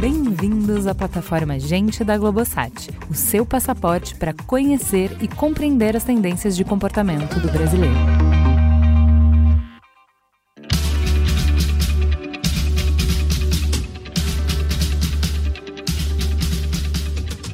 Bem-vindos à plataforma Gente da Globosat, o seu passaporte para conhecer e compreender as tendências de comportamento do brasileiro.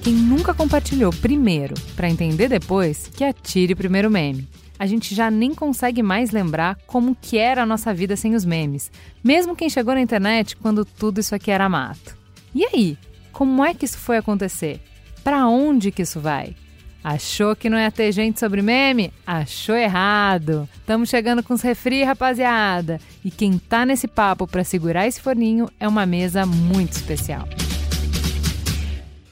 Quem nunca compartilhou primeiro para entender depois, que atire o primeiro meme. A gente já nem consegue mais lembrar como que era a nossa vida sem os memes, mesmo quem chegou na internet quando tudo isso aqui era mato. E aí, como é que isso foi acontecer? Para onde que isso vai? Achou que não ia ter gente sobre meme? Achou errado. Estamos chegando com os refri, rapaziada. E quem tá nesse papo para segurar esse forninho é uma mesa muito especial.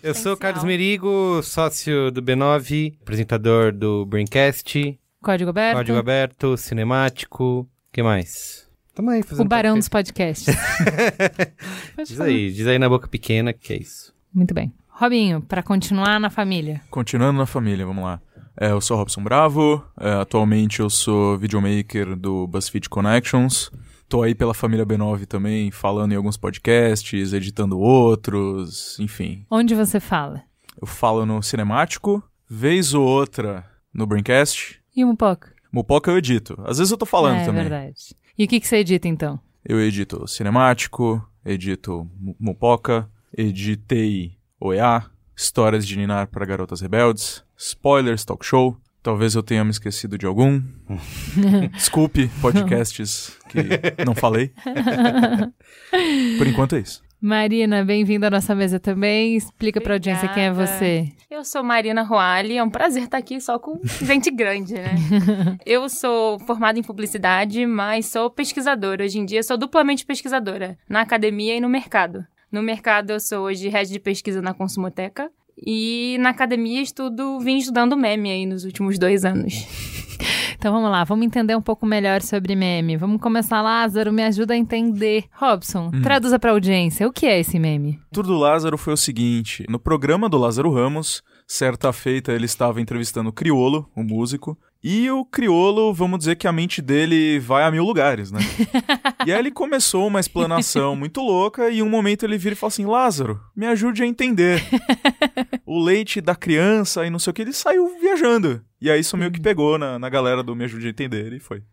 Eu sou o Carlos Merigo, sócio do B9, apresentador do Braincast, Código aberto. Código Aberto, Cinemático, o que mais? Tamo aí O fazendo barão dos podcast. podcasts. Pode Diz falar. aí, diz aí na boca pequena que é isso. Muito bem. Robinho, para continuar na família. Continuando na família, vamos lá. É, eu sou Robson Bravo, é, atualmente eu sou videomaker do BuzzFeed Connections. Tô aí pela família B9 também, falando em alguns podcasts, editando outros, enfim. Onde você fala? Eu falo no Cinemático, vez ou outra no Braincast. E um pouco. Mupoca eu edito. Às vezes eu tô falando é, também. verdade. E o que, que você edita então? Eu edito Cinemático, edito Mu- Mupoca, editei OEA, Histórias de Ninar para Garotas Rebeldes, Spoilers Talk Show. Talvez eu tenha me esquecido de algum. Desculpe, podcasts que não falei. Por enquanto é isso. Marina, bem-vinda à nossa mesa também. Explica pra audiência quem é você. Eu sou Marina Roali, é um prazer estar aqui só com gente grande, né? eu sou formada em publicidade, mas sou pesquisadora. Hoje em dia sou duplamente pesquisadora, na academia e no mercado. No mercado eu sou hoje head de pesquisa na Consumoteca e na academia estudo, vim estudando meme aí nos últimos dois anos. Então vamos lá, vamos entender um pouco melhor sobre meme. Vamos começar, Lázaro, me ajuda a entender. Robson, traduza pra audiência, o que é esse meme? O tour do Lázaro foi o seguinte: no programa do Lázaro Ramos, certa feita ele estava entrevistando o Criolo, o músico, e o Criolo, vamos dizer que a mente dele vai a mil lugares, né? e aí ele começou uma explanação muito louca e em um momento ele vira e fala assim: Lázaro, me ajude a entender. o leite da criança e não sei o que, ele saiu viajando. E aí isso meio que pegou na, na galera do Me Ajude a Entender e foi.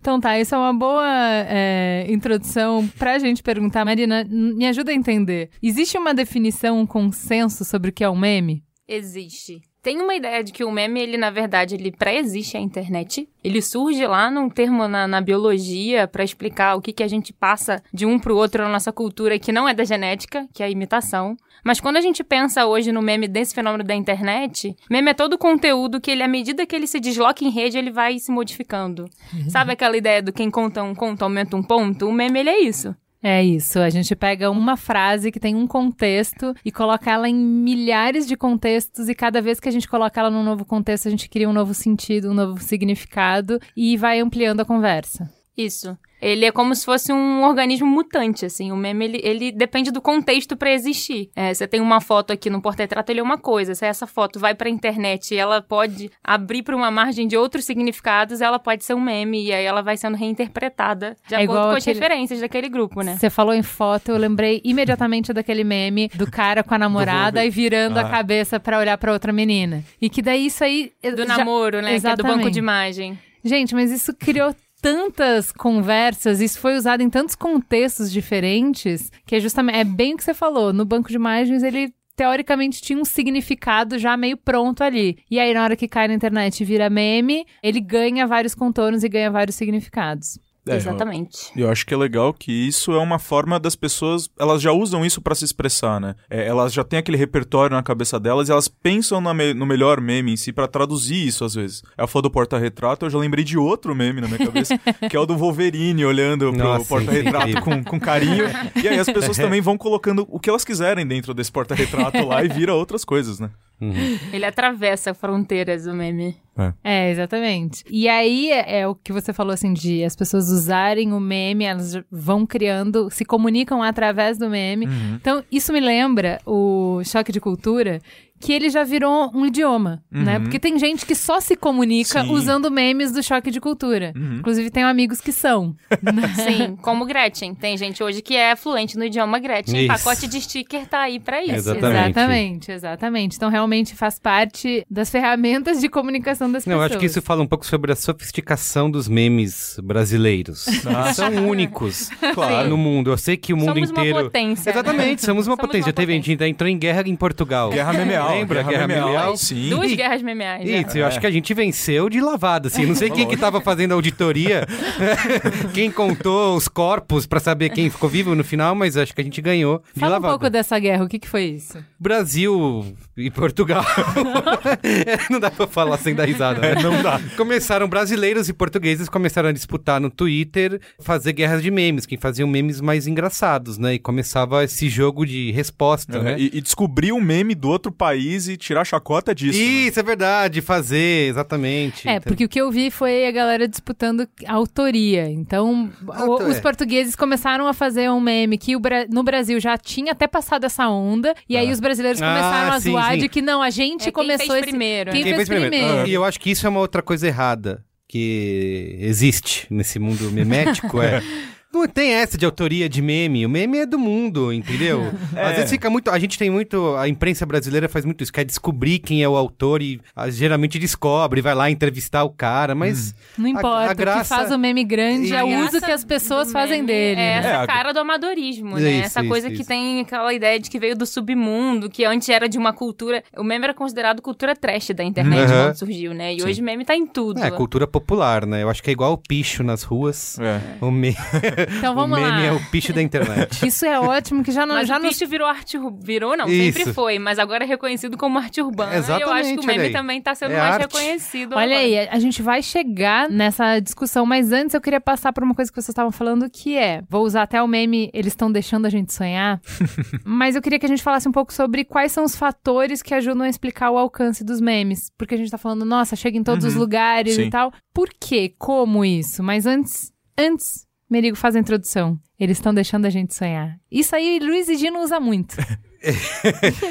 Então tá, isso é uma boa é, introdução pra gente perguntar. Marina, me ajuda a entender. Existe uma definição, um consenso sobre o que é um meme? Existe. Tem uma ideia de que o meme, ele na verdade, ele pré-existe à internet. Ele surge lá num termo na, na biologia pra explicar o que, que a gente passa de um pro outro na nossa cultura que não é da genética, que é a imitação. Mas quando a gente pensa hoje no meme desse fenômeno da internet, meme é todo conteúdo que ele, à medida que ele se desloca em rede, ele vai se modificando. Sabe aquela ideia do quem conta um conto aumenta um ponto? O meme, ele é isso. É isso, a gente pega uma frase que tem um contexto e coloca ela em milhares de contextos e cada vez que a gente coloca ela num novo contexto, a gente cria um novo sentido, um novo significado e vai ampliando a conversa. Isso. Ele é como se fosse um organismo mutante, assim. O meme, ele, ele depende do contexto pra existir. É, você tem uma foto aqui no porta-retrato, ele é uma coisa. Se essa foto vai pra internet e ela pode abrir pra uma margem de outros significados, ela pode ser um meme. E aí ela vai sendo reinterpretada de É acordo igual com as aquele- referências daquele grupo, né? Você falou em foto, eu lembrei imediatamente daquele meme do cara com a namorada e virando a Ah. cabeça pra olhar pra outra menina. E que daí isso aí Do já- namoro, né? Que é do banco Exatamente. de imagem. Gente, mas isso criou tantas conversas, isso foi usado em tantos contextos diferentes, que é justamente é bem o que você falou. No banco de imagens ele teoricamente tinha um significado já meio pronto ali. E aí na hora que cai na internet e vira meme, ele ganha vários contornos e ganha vários significados. É, eu- Exatamente. Eu acho que é legal que isso é uma forma das pessoas. Elas já usam isso pra se expressar, né? É, elas já têm aquele repertório na cabeça delas e elas pensam na me- no melhor meme em si pra traduzir isso às vezes. Ela falou do porta-retrato, eu já lembrei de outro meme na minha cabeça, que é o do Wolverine olhando pro Nossa, porta-retrato incrível. com, com carinho. E aí as pessoas também vão colocando o que elas quiserem dentro desse porta-retrato lá e vira outras coisas, né? Uhum. Ele atravessa fronteiras, o meme. É, exatamente. E aí é, é o que você falou assim de as pessoas usarem o meme, elas vão criando, se comunicam através do meme. Então, isso me lembra o choque de cultura que ele já virou um idioma, né? Uhum. Porque tem gente que só se comunica Sim. usando memes do choque de cultura. Uhum. Inclusive, tenho amigos que são. Sim, como Gretchen. Tem gente hoje que é fluente no idioma Gretchen. Isso. Pacote de sticker tá aí pra isso. Exatamente. exatamente, exatamente. Então, realmente faz parte das ferramentas de comunicação das Não, eu pessoas. acho que isso fala um pouco sobre a sofisticação dos memes brasileiros. Ah, São únicos Claro. no mundo. Eu sei que o mundo Somos inteiro. uma potência. né? Exatamente, somos uma Somos potência. uma Já teve, a gente entrou em guerra em Portugal. Guerra memeal. Lembra? Guerra memeal? Sim. Duas E- guerras memeais. né? Isso, eu acho que a gente venceu de lavada, assim. Não sei quem que tava fazendo a auditoria, quem contou os corpos pra saber quem ficou vivo no final, mas acho que a gente ganhou de Fala um lavada. pouco dessa guerra, o que, que foi isso? Brasil e Portugal. não dá pra falar sem dar risada. né? É, não dá. Começaram brasileiros e portugueses começaram a disputar no Twitter, fazer guerras de memes, quem faziam memes mais engraçados, né? E começava esse jogo de resposta, É, né? e, e descobrir um meme do outro país e tirar chacota disso. né? Isso, é verdade, fazer, exatamente. É, Então- porque o que eu vi foi a galera disputando a autoria. Então, o- os é. portugueses começaram a fazer um meme que o Bra- no Brasil já tinha até passado essa onda, e aí os brasileiros Ah, começaram a sim, zoar sim. de que não, a gente É, quem começou fez esse... primeiro, Quem, né? fez, primeiro. E eu acho que isso é uma outra coisa errada que existe nesse mundo memético, é... Não tem essa de autoria de meme. O meme é do mundo, entendeu? É. Às vezes fica muito. A gente tem muito. A imprensa brasileira faz muito isso, quer descobrir quem é o autor e ah, geralmente descobre, vai lá entrevistar o cara, mas. Não A- importa, a graça- o que faz o meme grande é o uso que as pessoas fazem meme dele. É né? essa É, a- cara do amadorismo, né? Isso, essa isso, coisa que isso. tem aquela ideia de que veio do submundo, que antes era de uma cultura. O meme era considerado cultura trash da internet Uhum. quando surgiu, né? E hoje o meme tá em tudo. É, cultura popular, né? Eu acho que é igual o picho nas ruas. É. O, me... Então vamos o meme lá. é o picho da internet. Isso é ótimo, que já não... Mas já o não... picho virou arte virou não, Isso. sempre foi, mas agora é reconhecido como arte urbana. e eu acho que Exatamente, o meme também tá sendo É mais arte. reconhecido. Olha agora. aí, a gente vai chegar nessa discussão, mas antes eu queria passar por uma coisa que vocês estavam falando, que é, vou usar até o meme, eles estão deixando a gente sonhar, mas eu queria que a gente falasse um pouco sobre quais são os fatores que ajudam a explicar o alcance dos memes, porque a gente tá falando, nossa, chega em todos os lugares Sim. e tal. Por quê? Como isso? Mas antes, antes, Merigo faz a introdução. Eles estão deixando a gente sonhar. Isso aí Luiz e Gino usa muito.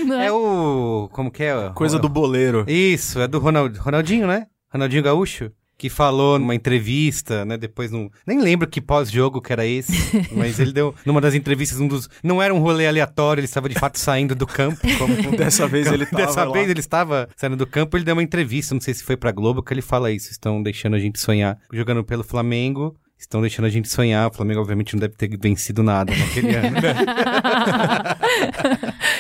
Não é? É o. Como que é? Coisa do boleiro. Isso, é do Ronald... Ronaldinho, né? Ronaldinho Gaúcho. Que falou numa entrevista, né? Depois num. Nem lembro que pós-jogo que era esse. mas ele deu. Numa das entrevistas, um dos. Não era um rolê aleatório, ele estava de fato saindo do campo. Como, Dessa vez ele tava Dessa lá. vez ele estava saindo do campo, ele deu uma entrevista, não sei se foi pra Globo, que ele fala isso. Estão deixando a gente sonhar. Jogando pelo Flamengo, estão deixando a gente sonhar. O Flamengo, obviamente, não deve ter vencido nada naquele ano.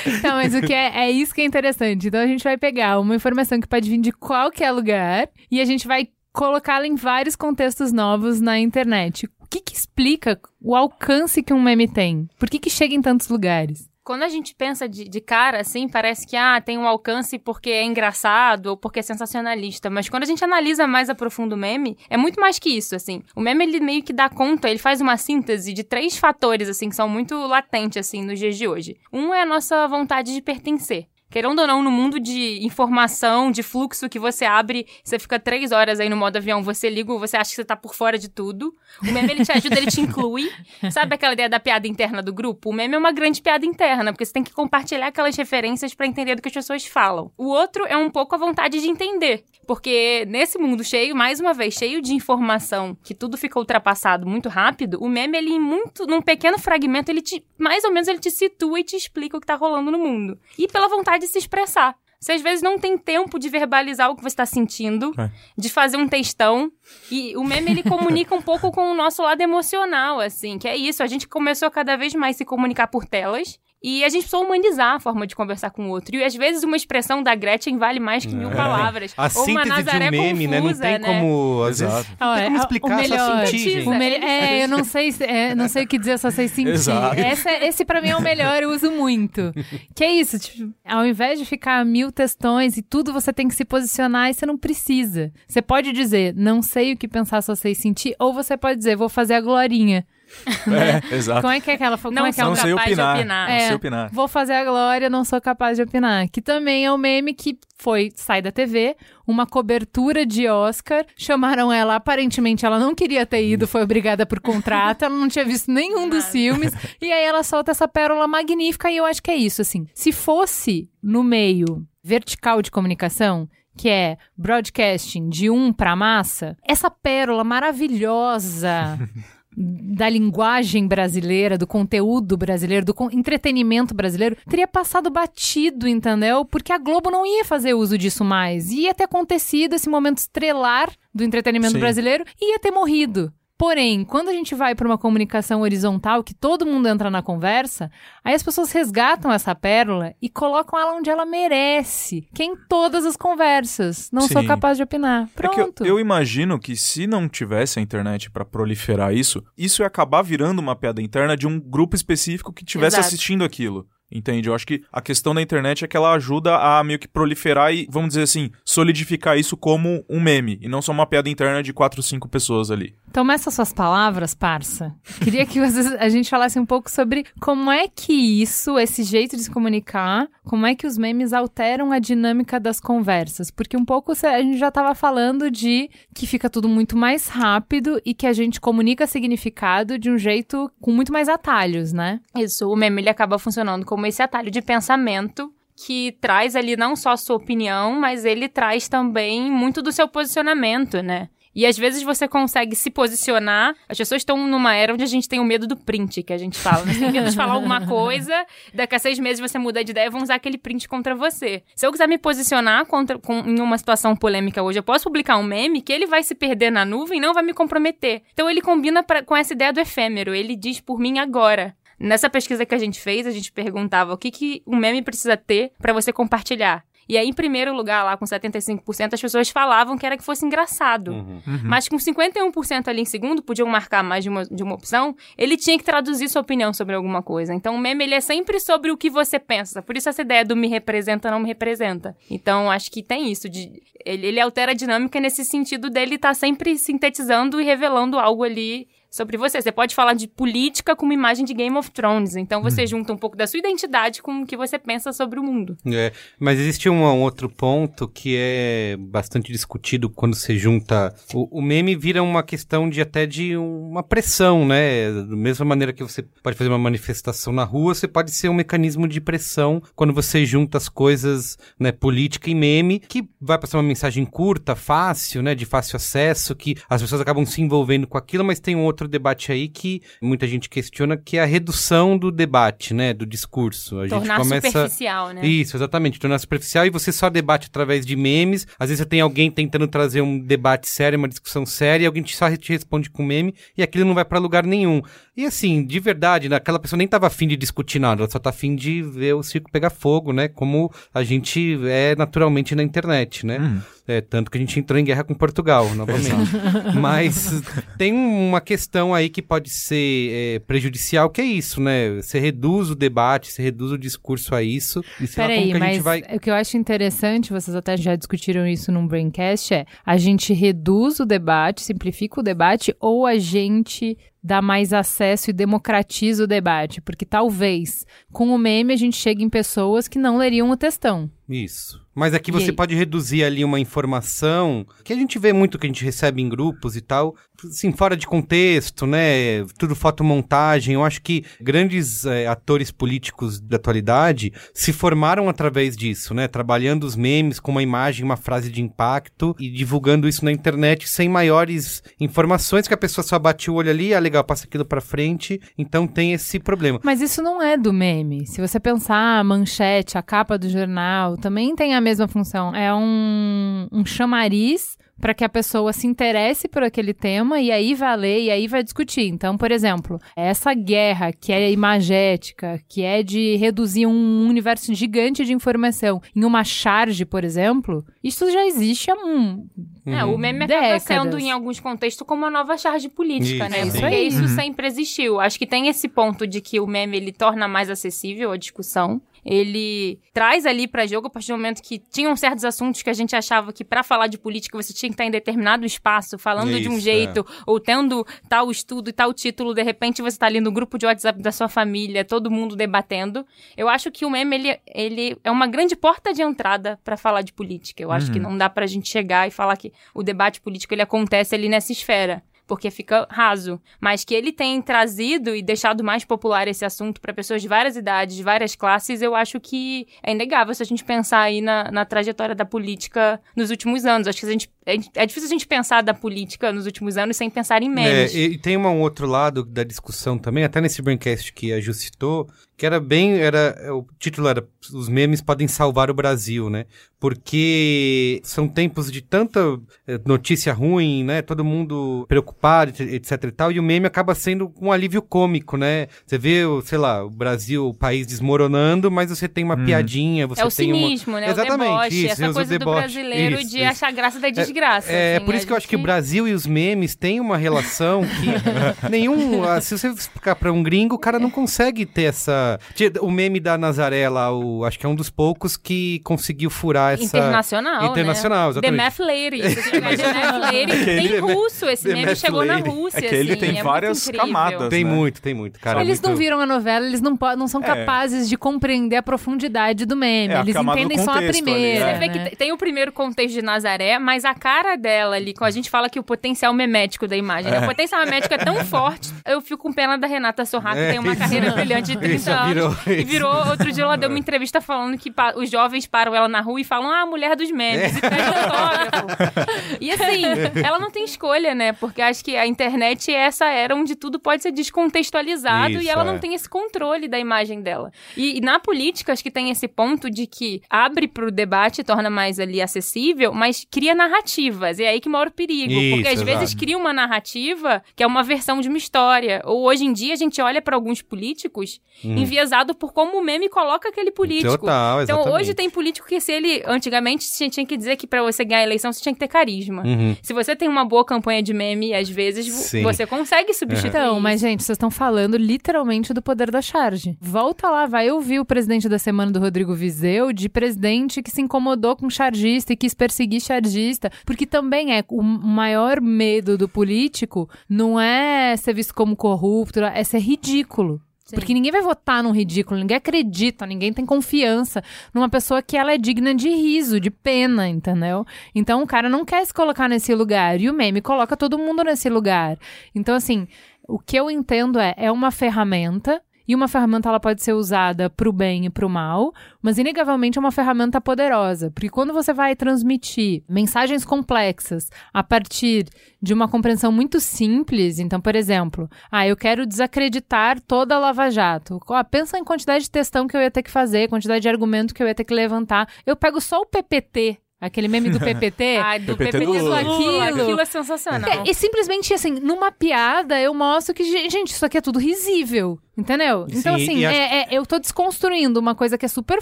Então, mas o que é, é isso que é interessante. Então a gente vai pegar uma informação que pode vir de qualquer lugar e a gente vai colocá-la em vários contextos novos na internet. O que que explica o alcance que um meme tem? Por que que chega em tantos lugares? Quando a gente pensa de, de cara, assim, parece que ah, tem um alcance porque é engraçado ou porque é sensacionalista. Mas quando a gente analisa mais a profundo o meme, é muito mais que isso, assim. O meme, ele meio que dá conta, ele faz uma síntese de três fatores, assim, que são muito latentes, assim, nos dias de hoje. Um é a nossa vontade de pertencer. Querendo ou não, no mundo de informação, de fluxo que você abre, você fica três horas aí no modo avião, você liga, você acha que você tá por fora de tudo. O meme, ele te ajuda, ele te inclui. Sabe aquela ideia da piada interna do grupo? O meme é uma grande piada interna, porque você tem que compartilhar aquelas referências pra entender do que as pessoas falam. O outro é um pouco a vontade de entender. Porque nesse mundo cheio, mais uma vez, cheio de informação, que tudo fica ultrapassado muito rápido, o meme, ele, muito, num pequeno fragmento, ele te, mais ou menos, ele te situa e te explica o que tá rolando no mundo. E pela vontade de se expressar. Você às vezes não tem tempo de verbalizar o que você está sentindo, É. de fazer um textão. E o meme ele comunica um pouco com o nosso lado emocional, assim, que é isso. A gente começou a cada vez mais se comunicar por telas. E a gente precisou humanizar a forma de conversar com o outro. E às vezes uma expressão da Gretchen vale mais que mil palavras. A Ou uma síntese de Nazaré um meme, né? Não confusa, tem como. Às Exato. vezes, não tem como Olha, explicar, o só melhor, sentir, mele- É, eu não sei, se- é, não sei o que dizer, só sei sentir. Exato. Essa, esse pra mim é o melhor, eu uso muito. Que é isso, tipo, ao invés de ficar mil textões e tudo você tem que se posicionar e você não precisa. Você pode dizer, não sei o que pensar, só sei sentir, ou você pode dizer, vou fazer a glorinha. É, exato. Como é que é aquela? Como Não é que é Não sei capaz de opinar. opinar. Não É. sei opinar. Vou fazer a glória, não sou capaz de opinar. Que também é um meme que foi, sai da TV, uma cobertura de Oscar. Chamaram ela, aparentemente ela não queria ter ido, foi obrigada por contrato, ela não tinha visto nenhum dos filmes. E aí ela solta essa pérola magnífica e eu acho que é isso, assim. Se fosse no meio vertical de comunicação, que é broadcasting de um para massa, essa pérola maravilhosa da linguagem brasileira, do conteúdo brasileiro, do entretenimento brasileiro, teria passado batido, entendeu? Porque a Globo não ia fazer uso disso mais. Ia ter acontecido esse momento estrelar do entretenimento Sim. brasileiro e ia ter morrido. Porém, quando a gente vai para uma comunicação horizontal, que todo mundo entra na conversa, aí as pessoas resgatam essa pérola e colocam ela onde ela merece, que é em todas as conversas. Não sou Sim. capaz de opinar. É que eu, Pronto. eu imagino que se não tivesse a internet pra proliferar isso, isso ia acabar virando uma piada interna de um grupo específico que estivesse assistindo aquilo. Entende? Eu acho que a questão da internet é que ela ajuda a meio que proliferar e, vamos dizer assim, solidificar isso como um meme, e não só uma piada interna de quatro, cinco pessoas ali. Toma essas suas palavras, parça. Queria que a gente falasse um pouco sobre como é que isso, esse jeito de se comunicar, como é que os memes alteram a dinâmica das conversas. Porque um pouco a gente já estava falando de que fica tudo muito mais rápido e que a gente comunica significado de um jeito com muito mais atalhos, né? Isso, o meme ele acaba funcionando como esse atalho de pensamento que traz ali não só a sua opinião, mas ele traz também muito do seu posicionamento, né? E às vezes você consegue se posicionar. As pessoas estão numa era onde a gente tem o medo do print, que a gente fala. Você tem medo de falar alguma coisa, daqui a seis meses você muda de ideia e vão usar aquele print contra você. Se eu quiser me posicionar contra, com, em uma situação polêmica hoje, eu posso publicar um meme que ele vai se perder na nuvem e não vai me comprometer. Então ele combina pra- com essa ideia do efêmero. Ele diz por mim agora. Nessa pesquisa que a gente fez, a gente perguntava o que, que um meme precisa ter pra você compartilhar. E aí, em primeiro lugar, lá com 75%, as pessoas falavam que era que fosse engraçado. Uhum. Mas com 51% ali em segundo, podiam marcar mais de uma, de uma opção, ele tinha que traduzir sua opinião sobre alguma coisa. Então, o meme, ele é sempre sobre o que você pensa. Por isso essa ideia do me representa, não me representa. Então, acho que tem isso. De, ele, ele altera a dinâmica nesse sentido dele estar sempre sintetizando e revelando algo ali sobre você. Você pode falar de política com uma imagem de Game of Thrones. Então, você junta um pouco da sua identidade com o que você pensa sobre o mundo. É, mas existe um, um outro ponto que é bastante discutido quando você junta. O, o meme vira uma questão de até de uma pressão, né? Da mesma maneira que você pode fazer uma manifestação na rua, você pode ser um mecanismo de pressão quando você junta as coisas, né? Política e meme, que vai passar uma mensagem curta, fácil, né? De fácil acesso, que as pessoas acabam se envolvendo com aquilo, mas tem um outro debate aí que muita gente questiona, que é a redução do debate, né? Do discurso. A gente Tornar começa. superficial, né? Isso, exatamente. Tornar superficial e você só debate através de memes. Às vezes você tem alguém tentando trazer um debate sério, uma discussão séria, e alguém te- só te responde com meme e aquilo não vai pra lugar nenhum. E assim, de verdade, né, aquela pessoa nem tava afim de discutir nada, ela só tá afim de ver o circo pegar fogo, né? Como a gente é naturalmente na internet, né? Hum. É, tanto que a gente entrou em guerra com Portugal, novamente. Mas tem uma questão aí que pode ser é, prejudicial, que é isso, né? Você reduz o debate, você reduz o discurso a isso. E sei lá como Peraí, que a gente vai. o que eu acho interessante, vocês até já discutiram isso num Braincast, é a gente reduz o debate, simplifica o debate, ou a gente dá mais acesso e democratiza o debate? Porque talvez com o meme a gente chegue em pessoas que não leriam o textão. Isso. Mas aqui E você aí? pode reduzir ali uma informação que a gente vê muito que a gente recebe em grupos e tal, assim, fora de contexto, né? Tudo fotomontagem. Eu acho que grandes eh, atores políticos da atualidade se formaram através disso, né? Trabalhando os memes com uma imagem, uma frase de impacto e divulgando isso na internet sem maiores informações que a pessoa só bate o olho ali, ah, legal, passa aquilo pra frente. Então tem esse problema. Mas isso não é do meme. Se você pensar a manchete, a capa do jornal, também tem a mesma função. É um, um chamariz para que a pessoa se interesse por aquele tema e aí vai ler e aí vai discutir. Então, por exemplo, essa guerra que é imagética, que é de reduzir um universo gigante de informação em uma charge, por exemplo, isso já existe há um, É, o meme acaba sendo, em alguns contextos, como uma nova charge política, Isso, né? sim. Porque Isso aí. isso sempre existiu. Acho que tem esse ponto de que o meme, ele torna mais acessível a discussão. Ele traz ali pra jogo, a partir do momento que tinham certos assuntos que a gente achava que pra falar de política você tinha que estar em determinado espaço, falando de um Isso, jeito, ou tendo tal estudo e tal título, de repente você tá ali no grupo de WhatsApp da sua família, todo mundo debatendo. Eu acho que o meme, ele, ele é uma grande porta de entrada pra falar de política. Eu acho que não dá pra gente chegar e falar que o debate político ele acontece ali nessa esfera. Porque fica raso. Mas que ele tem trazido e deixado mais popular esse assunto para pessoas de várias idades, de várias classes, eu acho que é inegável se a gente pensar aí na, na trajetória da política nos últimos anos. Acho que a gente, é, é difícil a gente pensar da política nos últimos anos sem pensar em memes. É, e tem um outro lado da discussão também, até nesse Braincast que a Ju citou, que era bem, era, o título era Os memes podem salvar o Brasil, né? Porque são tempos de tanta eh, notícia ruim, né? Todo mundo preocupado, etc e tal, e o meme acaba sendo um alívio cômico, né? Você vê, sei lá, o Brasil, o país desmoronando, mas você tem uma hum. piadinha, você é o tem cinismo, uma... né? Exatamente, o deboche, isso, essa coisa do brasileiro isso, de isso. achar graça da desgraça. É, assim, por isso que eu acho que o Brasil e os memes têm uma relação que nenhum, ah, se você explicar para um gringo, o cara não consegue ter essa o meme da Nazaré lá, o, acho que é um dos poucos que conseguiu furar essa... Internacional, Internacional, né? exatamente. The Math Lady. The Math Lady, tem russo. Esse The meme Math chegou na Lady. Rússia, É que ele assim, tem é várias camadas. Tem né? muito, tem muito, cara. eles muito... não viram a novela, eles não, não são É. capazes de compreender a profundidade do meme. É, eles entendem só a contexto ali, primeira. é. Você vê né? que te- tem o primeiro contexto de Nazaré, mas a cara dela ali, quando a gente fala que o potencial memético da imagem, né? o potencial memético é tão forte, eu fico com pena da Renata Sorra, que É, tem uma carreira brilhante de 30 Isso, anos. virou e virou, outro dia ela deu uma entrevista falando que os jovens param ela na rua e falam, ah, mulher dos memes, e pede autógrafo. E assim, ela não tem escolha, né? Porque acho que a internet é essa era onde tudo pode ser descontextualizado Isso, e ela é. não tem esse controle da imagem dela. E, e na política, acho que tem esse ponto de que abre pro debate, torna mais ali acessível, mas cria narrativas. E é aí que mora o perigo. Isso, porque às exato. vezes cria uma narrativa que é uma versão de uma história. Ou hoje em dia a gente olha para alguns políticos enviesado por como o meme coloca aquele político. Hum. Total, Então exatamente. hoje tem político que se ele, antigamente, tinha, tinha que dizer que pra você ganhar a eleição você tinha que ter carisma. Uhum. Se você tem uma boa campanha de meme, às vezes Sim. você consegue substituir. Então, isso. mas gente, vocês estão falando literalmente do poder da charge. Volta lá, vai ouvir o presidente da semana do Rodrigo Vizeu de presidente que se incomodou com chargista e quis perseguir chargista, porque também é o maior medo do político não é ser visto como corrupto, é ser ridículo. Sim. Porque ninguém vai votar num ridículo, ninguém acredita, ninguém tem confiança numa pessoa que ela é digna de riso, de pena, entendeu? Então o cara não quer se colocar nesse lugar e o meme coloca todo mundo nesse lugar. Então assim, o que eu entendo é é uma ferramenta e uma ferramenta ela pode ser usada para o bem e para o mal, mas inegavelmente é uma ferramenta poderosa, porque quando você vai transmitir mensagens complexas a partir de uma compreensão muito simples, então, por exemplo, ah, eu quero desacreditar toda a Lava Jato. Ó, pensa em quantidade de textão que eu ia ter que fazer, quantidade de argumento que eu ia ter que levantar. Eu pego só o PPT, aquele meme do PPT. Ai, do PPT PPT do Lula. aquilo. Aquilo. aquilo é sensacional. É, e simplesmente assim, numa piada eu mostro que, ge- gente, isso aqui é tudo risível. Entendeu? Sim, então, assim, acho- é- é- eu tô desconstruindo uma coisa que é super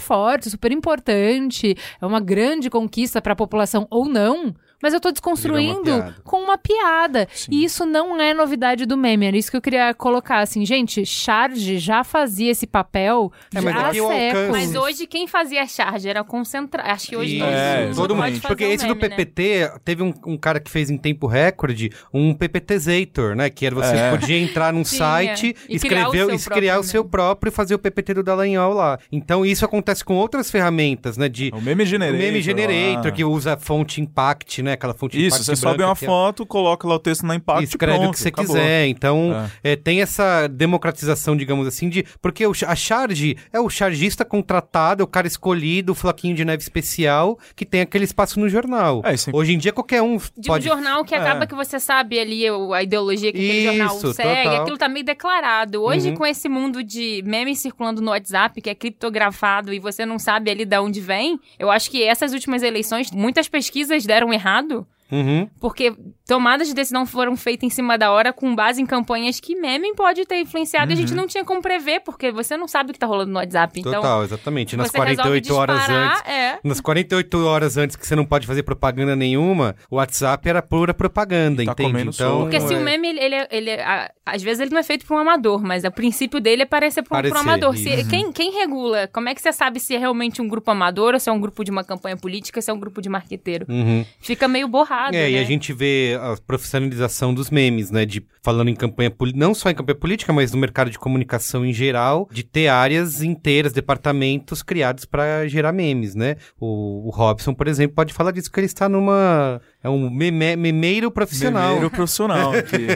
forte, super importante, é uma grande conquista pra população ou não. Mas eu tô desconstruindo piada. com uma piada. Sim. E isso não é novidade do meme. Era isso que eu queria colocar. Assim, gente, Charge já fazia esse papel É, mas já há o séculos. alcance- Mas hoje quem fazia charge era concentrar. Acho que hoje Isso, todo É, mundo todo mundo. pode fazer Porque um esse do meme, né? PPT, teve um, um cara que fez em tempo recorde um PPTzator, né? Que era você É. podia entrar num Tinha. site, E criar o escrever, seu e criar o próprio, seu né? próprio e fazer o PPT do Dallagnol lá. Então isso acontece com outras ferramentas, né? De O meme o generator. meme generator, lá. que usa fonte impact, né? Aquela fonte Isso, impact você sobe uma que é- foto, coloca lá o texto na impact e escreve pronto, o que você acabou. quiser. Então, é, tem essa democratização, digamos assim, de. Porque o, a charge é o chargista contratado, é o cara escolhido, o flaquinho de neve especial, que tem aquele espaço no jornal. É, isso é- Hoje em dia, qualquer um De pode. um jornal que É. acaba que você sabe ali a ideologia que aquele jornal Isso, segue, total. aquilo tá meio declarado. Hoje, Uhum. com esse mundo de memes circulando no WhatsApp, que é criptografado e você não sabe ali de onde vem, eu acho que essas últimas eleições, muitas pesquisas deram errado errado, Uhum. Porque tomadas de decisão foram feitas em cima da hora com base em campanhas que meme pode ter influenciado e a gente não tinha como prever, porque você não sabe o que tá rolando no WhatsApp. Então, Total, exatamente. Nas você resolve 48 horas antes. É. Nas 48 horas antes que você não pode fazer propaganda nenhuma, o WhatsApp era pura propaganda, Tá entende? Então. Porque se é- o meme, ele, ele, é- ele é- a- às vezes ele não é feito para um amador, mas o princípio dele é parecer para um, um amador. Se, quem, quem regula? Como é que você sabe se é realmente um grupo amador ou se é um grupo de uma campanha política, se é um grupo de marqueteiro? Uhum. Fica meio borrado. É, né? e a gente vê a profissionalização dos memes, né? De falando em campanha política, não só em campanha política, mas no mercado de comunicação em geral, de ter áreas inteiras, departamentos criados para gerar memes, né? O, o Robson, por exemplo, pode falar disso, que ele está numa. É um meme, memeiro profissional. Memeiro profissional aqui.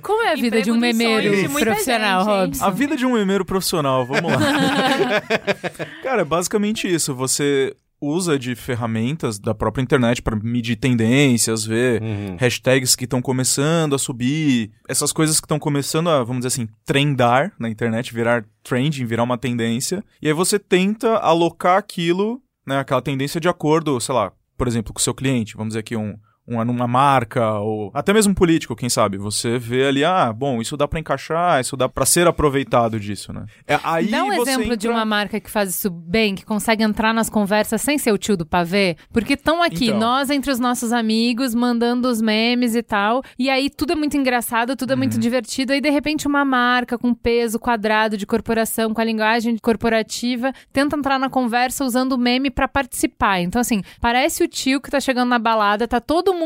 Como é a vida Emprego de um memeiro de profissional, gente? Robson? A vida de um memeiro profissional, vamos lá. Cara, é basicamente isso. Você usa de ferramentas da própria internet para medir tendências, ver Uhum. hashtags que estão começando a subir, essas coisas que estão começando a, vamos dizer assim, trendar na internet, virar trending, virar uma tendência. E aí você tenta alocar aquilo, né, aquela tendência de acordo, sei lá, por exemplo, com o seu cliente, vamos dizer aqui um uma, uma marca, ou até mesmo um político, quem sabe? Você vê ali, ah, bom, isso dá pra encaixar, isso dá pra ser aproveitado disso, né? É, aí Dá um você exemplo de entra- uma marca que faz isso bem, que consegue entrar nas conversas sem ser o tio do pavê. Porque estão aqui, Então. nós entre os nossos amigos, mandando os memes e tal. E aí tudo é muito engraçado, tudo é muito Uhum. divertido. Aí de repente uma marca com peso quadrado de corporação, com a linguagem corporativa, tenta entrar na conversa usando o meme pra participar. Então, assim, parece o tio que tá chegando na balada, tá todo mundo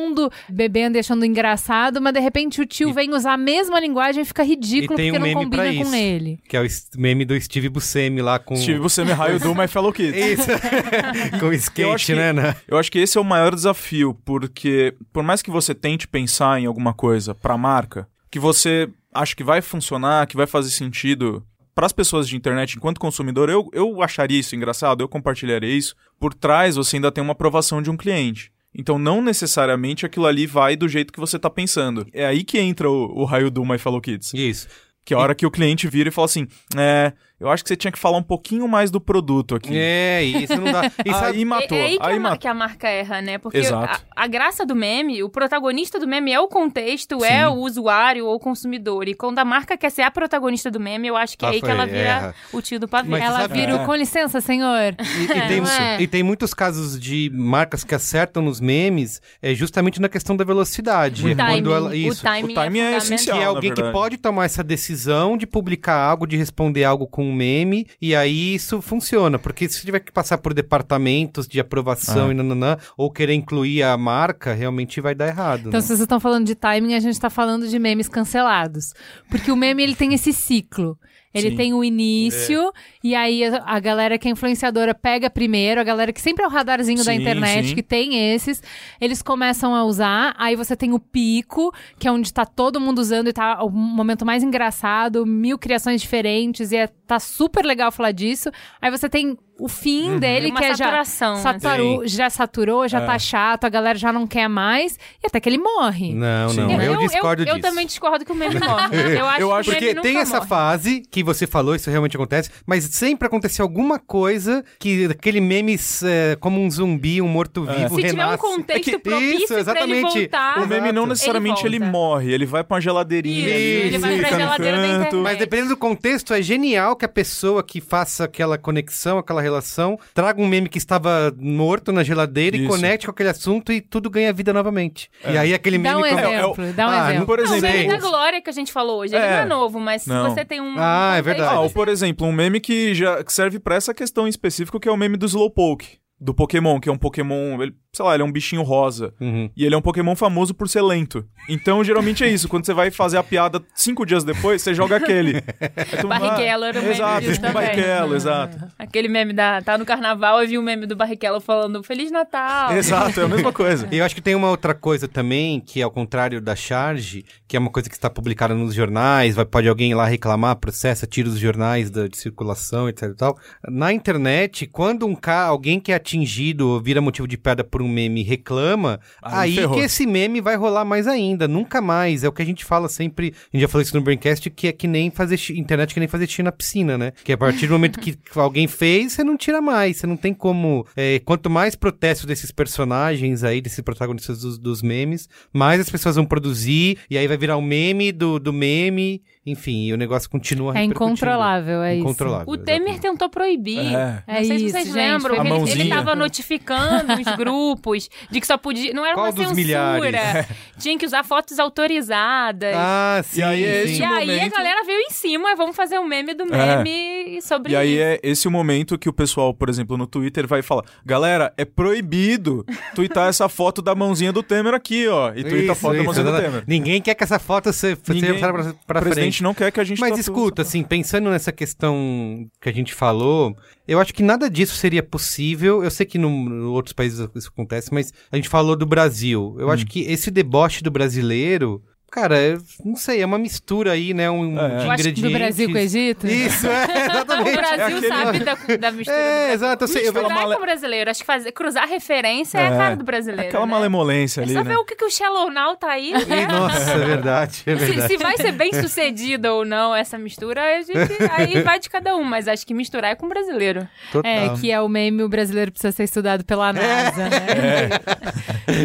bebendo e achando engraçado, mas de repente o tio E- vem usar a mesma linguagem e fica ridículo E tem porque um não meme pra combina com isso. ele. Que é o meme do Steve Buscemi lá com. Steve Buscemi, raio do My Fellow Kids. Isso. com skate, que- né? né? Eu acho que esse é o maior desafio, porque por mais que você tente pensar em alguma coisa pra marca, que você acha que vai funcionar, que vai fazer sentido para as pessoas de internet enquanto consumidor, eu, eu acharia isso engraçado, eu compartilharia isso. Por trás você ainda tem uma aprovação de um cliente. Então não necessariamente aquilo ali vai do jeito que você tá pensando. É aí que entra o, o raio do My Fellow Kids. Isso. Que é a hora que o cliente vira e fala assim: É, eu acho que você tinha que falar um pouquinho mais do produto aqui. É, isso não dá. Sabe- Aí matou. É, é aí que, aí a, matou. que a marca erra, né? Porque Exato. a, a graça do meme, o protagonista do meme é o contexto, Sim. é o usuário ou o consumidor. E quando a marca quer ser a protagonista do meme, eu acho que é Ah, aí que foi, ela vira erra. o tio do pavê. Mas Ela sabe- vira o É. com licença, senhor. E, e tem, é? e tem muitos casos de marcas que acertam nos memes é justamente na questão da velocidade. O É timing, ela- o isso. timing, O timing é essencial. Que é na alguém que pode tomar essa decisão de publicar algo, de responder algo com um meme, e aí isso funciona. Porque se tiver que passar por departamentos de aprovação Ah. e nananã, ou querer incluir a marca, realmente vai dar errado. Então, né? se vocês estão falando de timing, a gente tá falando de memes cancelados. Porque o meme, ele tem esse ciclo. Ele Sim. tem o início, e aí a, a galera que é influenciadora pega primeiro, a galera que sempre é o radarzinho da Sim, internet, sim. que tem esses, eles começam a usar, aí você tem o pico, que é onde tá todo mundo usando e tá o momento mais engraçado, mil criações diferentes, e é, tá super legal falar disso. Aí você tem o fim dele, Uma que é já saturação, saturou, já saturou, já É. tá chato, a galera já não quer mais, e até que ele morre. Não, Sim. não, eu, discordo eu, disso. eu também discordo que o meme morre. Eu acho, Eu que acho meme Porque tem nunca essa morre. fase que você falou, isso realmente acontece, mas sempre acontece alguma coisa que aquele meme, é, como um zumbi, um morto-vivo, Se tiver um renasce. contexto É que- propício isso, pra ele exatamente. voltar... O meme não necessariamente ele, Ele morre, ele vai pra uma geladeirinha, Isso, ele vai pra geladeira da internet. Mas dependendo do contexto, é genial que a pessoa que faça aquela conexão, aquela relação, traga um meme que estava morto na geladeira e Isso. conecte com aquele assunto e tudo ganha vida novamente. E aí aquele Dá meme... um come- exemplo, dá um Ah, exemplo. Por Não, o exemplo, meme da. Glória que a gente falou hoje, ele É. não é novo, mas Não. se você tem um... Ah, é verdade. Ah, ou por exemplo, um meme que já serve pra essa questão em específico, que é o meme do Slowpoke, do Pokémon, que é um Pokémon, ele, sei lá, ele é um bichinho rosa. Uhum. E ele é um Pokémon famoso por ser lento. Então, geralmente é isso. Quando você vai fazer a piada cinco dias depois, você joga aquele. Mundo, Barrichello era um meme Exato, disso tipo. Barrichello, exato. Aquele meme da... Tá no carnaval, eu vi um meme do Barrichello falando Feliz Natal. Exato, é a mesma coisa. E eu acho que tem uma outra coisa também, que é ao contrário da charge, que é uma coisa que está publicada nos jornais, vai, pode alguém ir lá reclamar, processa, tira os jornais da, de circulação, etc e tal. Na internet, quando um ca... alguém que é atingido ou vira motivo de piada por um meme reclama, Aí aí, ferrou. que esse meme vai rolar mais ainda, nunca mais. É o que a gente fala sempre, a gente já falou isso no Braincast, que é que nem fazer internet que nem fazer xixi na piscina, né? Que a partir do momento que alguém fez, você não tira mais, você não tem como... é, quanto mais protesto desses personagens aí, desses protagonistas dos, dos memes, mais as pessoas vão produzir, e aí vai virar um meme do, do meme, enfim, e o negócio continua É incontrolável, é isso. Incontrolável. O Temer exatamente. tentou proibir. É. É não sei isso, se vocês gente, lembram. ele, mãozinha. ele tava notificando os grupos de que só podia. Não era Qual uma dos censura. milhares? Tinha que usar fotos autorizadas. Ah, sim, aí é sim. esse e o aí a momento- galera veio em cima, vamos fazer um meme do É. meme sobre E aí isso. é esse o momento que o pessoal, por exemplo, no Twitter vai falar: Galera, é proibido twittar essa foto da mãozinha do Temer aqui, ó. E twitta a Isso, foto da isso, mãozinha do. Temer. Ninguém quer que essa foto se- seja Ninguém- pra, pra o frente. não quer que a gente Mas escuta, assim, pensando nessa questão que a gente falou, eu acho que nada disso seria possível. Eu sei que no, no outros países isso acontece, mas a gente falou do Brasil. Eu Hum. acho que esse deboche do brasileiro, cara, eu não sei, é uma mistura aí, né? Um, É. de Eu acho que ingredientes. do Brasil com o Egito? Isso, é, O exatamente. Brasil aquele- sabe da, da mistura É, exato, eu sei, eu Misturar vejo- com o brasileiro. Acho que fazer, cruzar referência é, a cara do brasileiro. Aquela né? malemolência É ali, só né? ver o que, que o Shallow Now tá aí. Ih, Nossa, é verdade, é Se, verdade. se vai ser bem sucedida ou não essa mistura, a gente, aí vai de cada um. Mas acho que misturar é com o brasileiro. Total. É, que é o meme o brasileiro precisa ser estudado pela NASA, né?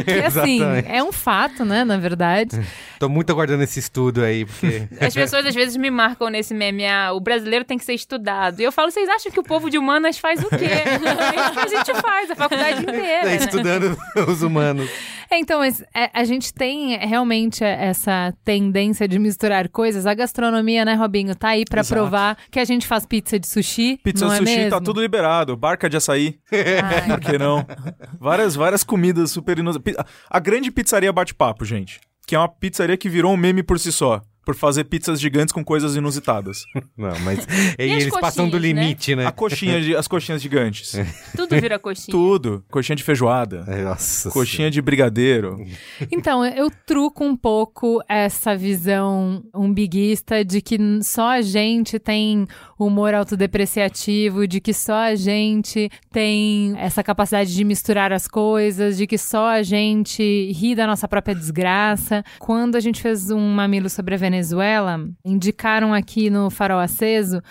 Que assim, Exatamente. é um fato, né, na verdade. Tô muito aguardando esse estudo aí, porque... As pessoas às vezes me marcam nesse meme, ah, o brasileiro tem que ser estudado. E eu falo, vocês acham que o povo de humanas faz o quê? É isso que a gente faz, a faculdade inteira. Tá né? estudando os humanos. É, então, é, a gente tem realmente essa tendência de misturar coisas. A gastronomia, né, Robinho, tá aí pra Exato. provar que a gente faz pizza de sushi, Pizza não é sushi mesmo? tá tudo liberado. Barca de açaí. Ai, Por que não? Várias, várias comidas super inusitadas. A grande pizzaria bate-papo, gente. Que é uma pizzaria que virou um meme por si só. Por fazer pizzas gigantes com coisas inusitadas. Não, mas E eles passam do né? limite, né? A coxinha de, as coxinhas gigantes. Tudo vira coxinha. Tudo. Coxinha de feijoada. Ai, Nossa Coxinha de brigadeiro. Então, eu truco um pouco essa visão umbiguista de que só a gente tem humor autodepreciativo, de que só a gente tem essa capacidade de misturar as coisas, de que só a gente ri da nossa própria desgraça. Quando a gente fez um mamilo sobre a Venezuela, indicaram aqui no Farol Aceso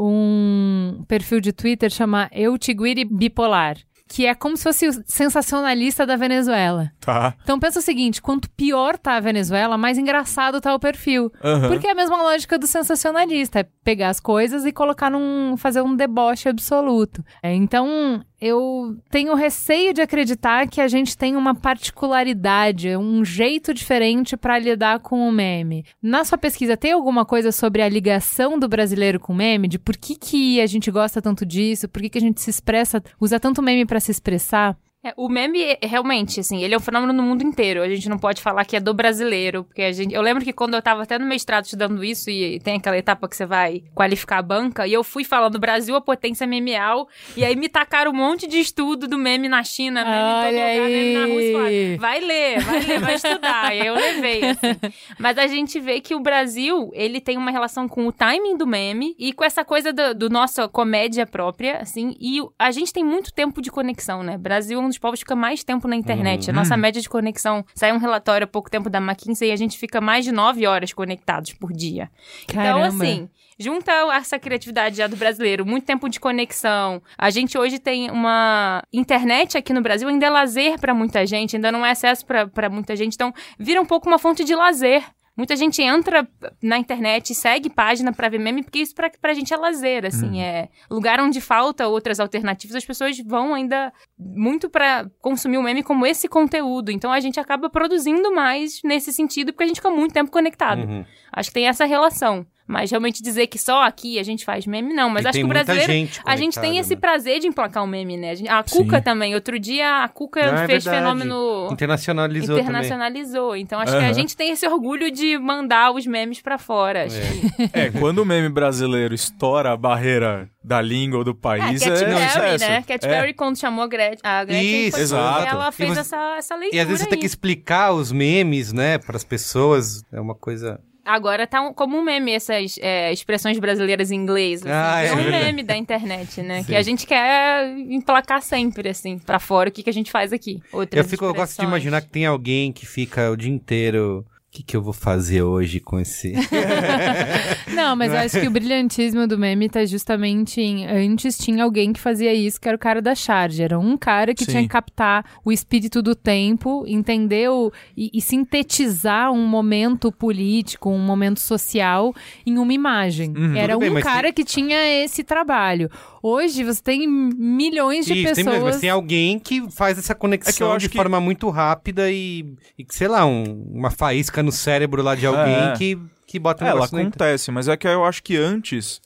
um perfil de Twitter chama Eu Tiguiri Bipolar. Que é como se fosse o sensacionalista da Venezuela. Tá. Então pensa o seguinte, quanto pior tá a Venezuela, mais engraçado tá o perfil. Aham. Porque é a mesma lógica do sensacionalista, é pegar as coisas e colocar num fazer um deboche absoluto. É, então, eu tenho receio de acreditar que a gente tem uma particularidade, um jeito diferente para lidar com o meme. Na sua pesquisa tem alguma coisa sobre a ligação do brasileiro com o meme, de por que que a gente gosta tanto disso, por que que a gente se expressa, usa tanto meme para se expressar? É, o meme, realmente, assim, ele é um fenômeno no mundo inteiro. A gente não pode falar que é do brasileiro, porque a gente... Eu lembro que quando eu tava até no mestrado estudando isso, e tem aquela etapa que você vai qualificar a banca, e eu fui falando Brasil a potência memeal, e aí me tacaram um monte de estudo do meme na China, meme em todo Olha lugar, meme na Rússia. aí. Vai ler, vai ler, vai estudar. E aí eu levei, assim. Mas a gente vê que o Brasil, ele tem uma relação com o timing do meme e com essa coisa do, do nossa comédia própria, assim. E a gente tem muito tempo de conexão, né? Brasil é um dos povos que fica mais tempo na internet. A nossa média de conexão, saiu um relatório há pouco tempo da McKinsey e a gente fica mais de nove horas conectados por dia. Então, Caramba. assim, junta essa criatividade já do brasileiro, muito tempo de conexão. A gente hoje tem uma internet aqui no Brasil, ainda é lazer pra muita gente, ainda não é acesso pra muita gente, então vira um pouco uma fonte de lazer. Muita gente entra na internet e segue página pra ver meme, porque isso pra, pra gente é lazer, assim, é lugar onde falta outras alternativas, as pessoas vão ainda muito pra consumir o meme como esse conteúdo. Então a gente acaba produzindo mais nesse sentido, porque a gente fica muito tempo conectado. Uhum. Acho que tem essa relação. Mas realmente dizer que só aqui a gente faz meme, não. Mas E acho que o brasileiro. gente a gente tem esse né? prazer de emplacar um meme, né? A, gente- a Sim. Cuca também. Outro dia a Cuca Não, é fez verdade. fenômeno. Internacionalizou também. Internacionalizou. Então acho que Aham. a gente tem esse orgulho de mandar os memes pra fora. Que... É, quando o meme brasileiro estoura a barreira da língua ou do É, país, Katy é, Perry, sucesso. né? Katy É. Perry, quando chamou a Gretchen, a Gretchen Isso, foi- exato. ela E fez você- essa, essa leitura E às vezes você tem que explicar os memes, né, pras pessoas. É uma coisa. Agora tá um- como um meme essas é, expressões brasileiras em inglês. Assim. Ah, é é um meme da internet, né? Sim. Que a gente quer emplacar sempre, assim, pra fora o que, que a gente faz aqui. Eu, Outras fico, eu gosto de imaginar que tem alguém que fica o dia inteiro. Que, que eu vou fazer hoje com esse. Não, mas eu acho que o brilhantismo do meme tá justamente em. Antes tinha alguém que fazia isso, que era o cara da charge. Era um cara que Sim. tinha que captar o espírito do tempo, entender o- e, e sintetizar um momento político, um momento social em uma imagem. Era Tudo bem, um cara que tinha esse trabalho. Hoje você tem milhões de Isso, tem, pessoas. mesmo, mas tem alguém que faz essa conexão acho de que- forma muito rápida e, e sei lá, um- uma faísca no cérebro lá de alguém É. que, que bota um É, ela acontece, mas é que eu acho que antes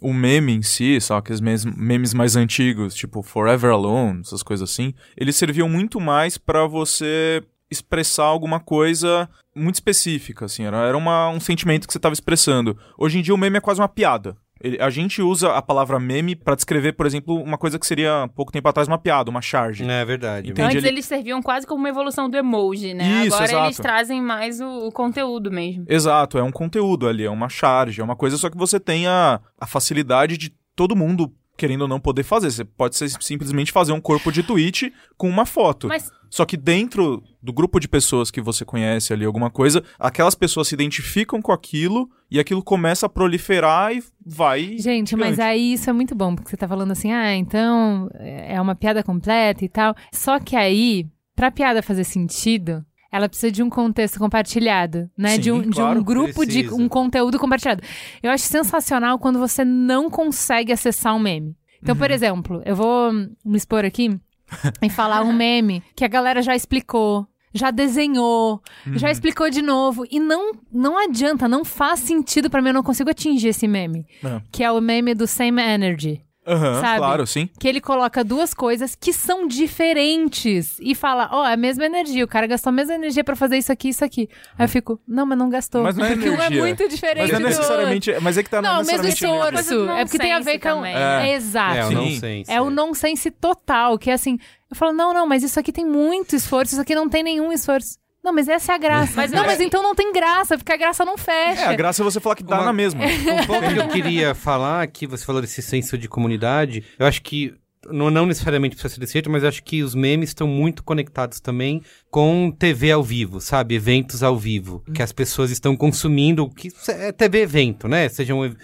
o meme em si, só aqueles memes, memes mais antigos, tipo Forever Alone, essas coisas assim, eles serviam muito mais pra você expressar alguma coisa muito específica, assim, era, era uma, um sentimento que você tava expressando. Hoje em dia o meme é quase uma piada. Ele- a gente usa a palavra meme pra descrever, por exemplo, uma coisa que seria pouco tempo atrás uma piada, uma charge. É verdade. Entendi. Antes ele- eles serviam quase como uma evolução do emoji, né? Isso, Agora exato. eles trazem mais o, o conteúdo mesmo. Exato, é um conteúdo ali, é uma charge, é uma coisa só que você tem a, a facilidade de todo mundo, querendo ou não, poder fazer. Você pode ser, simplesmente fazer um corpo de tweet com uma foto. Mas Só que dentro do grupo de pessoas que você conhece ali, alguma coisa, aquelas pessoas se identificam com aquilo e aquilo começa a proliferar e vai. Gente, mas aí isso é muito bom, porque você tá falando assim, ah, então é uma piada completa e tal. Só que aí, pra piada fazer sentido, ela precisa de um contexto compartilhado, né? Sim, de, um, de claro, um grupo de precisa. um conteúdo compartilhado. Eu acho sensacional quando você não consegue acessar um meme. Então, Uhum. por exemplo, eu vou me expor aqui e falar um meme que a galera já explicou. Já desenhou, Uhum. já explicou de novo. E não, não adianta, não faz sentido pra mim, eu não consigo atingir esse meme. É. Que é o meme do Same Energy. Aham, sabe? claro, sim. Que ele coloca duas coisas que são diferentes e fala, ó, é a mesma energia, o cara gastou a mesma energia pra fazer isso aqui e isso aqui. Aí eu fico, não, mas não gastou. Mas não é porque um é energia. muito diferente Mas não é do necessariamente. Mas é que tá Não, não, o mesmo energia. esforço. Do É porque tem a ver com. É, É. exato. É, o nonsense. É o nonsense total, que é assim, eu falo, não, não, mas isso aqui tem muito esforço, isso aqui não tem nenhum esforço. Não, mas essa é a graça. Mas não, é- mas então não tem graça, porque a graça não fecha. É, a graça é você falar que dá Uma- na mesma. Um ponto que eu queria falar, que você falou desse senso de comunidade, eu acho que não, não necessariamente precisa ser desse jeito, mas eu acho que os memes estão muito conectados também com TV ao vivo, sabe? Eventos ao vivo. Que as pessoas estão consumindo, que é TV evento, né? Seja um, ev-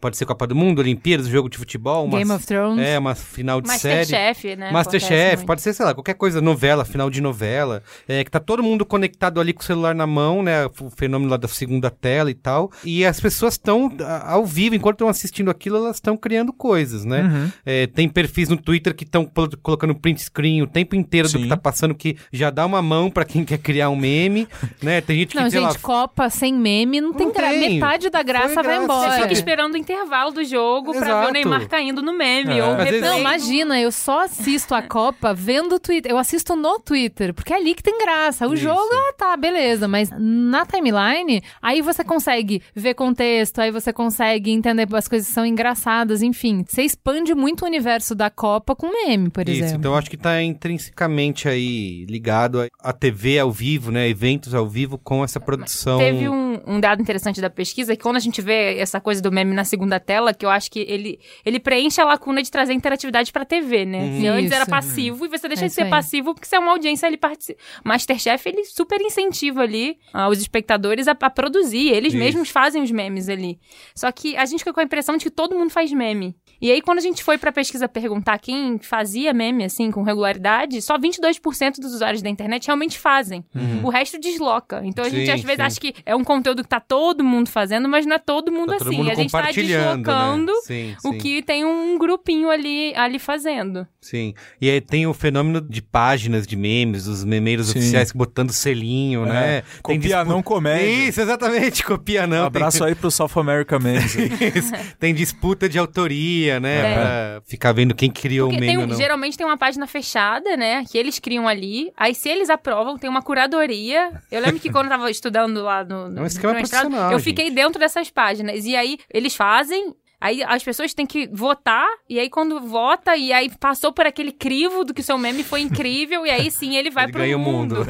pode ser Copa do Mundo, Olimpíadas, jogo de futebol, uma, Game of Thrones. é, uma final de série. Masterchef, né? Masterchef, pode ser, sei lá, qualquer coisa, novela, final de novela, é, que tá todo mundo conectado ali com o celular na mão, né, o fenômeno lá da segunda tela e tal, e as pessoas estão ao vivo, enquanto estão assistindo aquilo, elas estão criando coisas, né? Uhum. É, tem perfis no Twitter que estão colocando print screen o tempo inteiro do Sim. que tá passando, que já dá uma mão pra quem quer criar um meme, né? Tem gente que, Não, gente, lá, Copa sem meme não tem Não graça. tem. Metade da graça Foi vai graça. embora. Você fica esperando o intervalo do jogo pra ver o Neymar caindo no meme. É. Ou vezes-. Não, imagina, eu só assisto a Copa vendo o Twitter. Eu assisto no Twitter, porque é ali que tem graça. O Isso. jogo, ah, tá, beleza. Mas na timeline, aí você consegue ver contexto, aí você consegue entender as coisas que são engraçadas, enfim. Você expande muito o universo da Copa com meme, por Isso, exemplo. então eu acho que tá intrinsecamente aí ligado a- TV ao vivo, né? Eventos ao vivo com essa produção. Teve um, um dado interessante da pesquisa que quando a gente vê essa coisa do meme na segunda tela, que eu acho que ele, ele preenche a lacuna de trazer interatividade pra TV, né? Se antes era passivo e você deixa É de ser aí. passivo porque você é uma audiência ali participa. Masterchef, ele super incentiva ali ah, os espectadores a, a produzir. Eles Isso. mesmos fazem os memes ali. Só que a gente fica com a impressão de que todo mundo faz meme. E aí, quando a gente foi pra pesquisa perguntar quem fazia meme, assim, com regularidade, só 22% dos usuários da internet realmente fazem. O resto desloca. Então a gente Sim, às vezes sim. acha que é um conteúdo que tá todo mundo fazendo, mas não é todo mundo Tá todo assim. mundo a gente tá compartilhando, deslocando né? Sim, o que tem um grupinho ali, ali fazendo. Sim. E aí tem o fenômeno de páginas de memes, os memeiros Sim. oficiais botando selinho, né? É, Tem Copia dispu- não comédia. Isso, exatamente, copia não. Abraço aí pro South America Memes. Tem. Tem disputa de autoria, né? É. Pra ficar vendo quem criou Porque o tem meme um- ou não. geralmente tem uma página fechada, né? Que eles criam ali. Aí, se eles aprovam, tem uma curadoria. Eu lembro que quando eu tava estudando lá no, no, É um esquema no mestrado, eu gente. fiquei dentro dessas páginas. E aí, eles fazem. Aí as pessoas têm que votar, e aí quando vota, e aí passou por aquele crivo do que o seu meme foi incrível, e aí sim ele vai Ele pro ganha o mundo. mundo.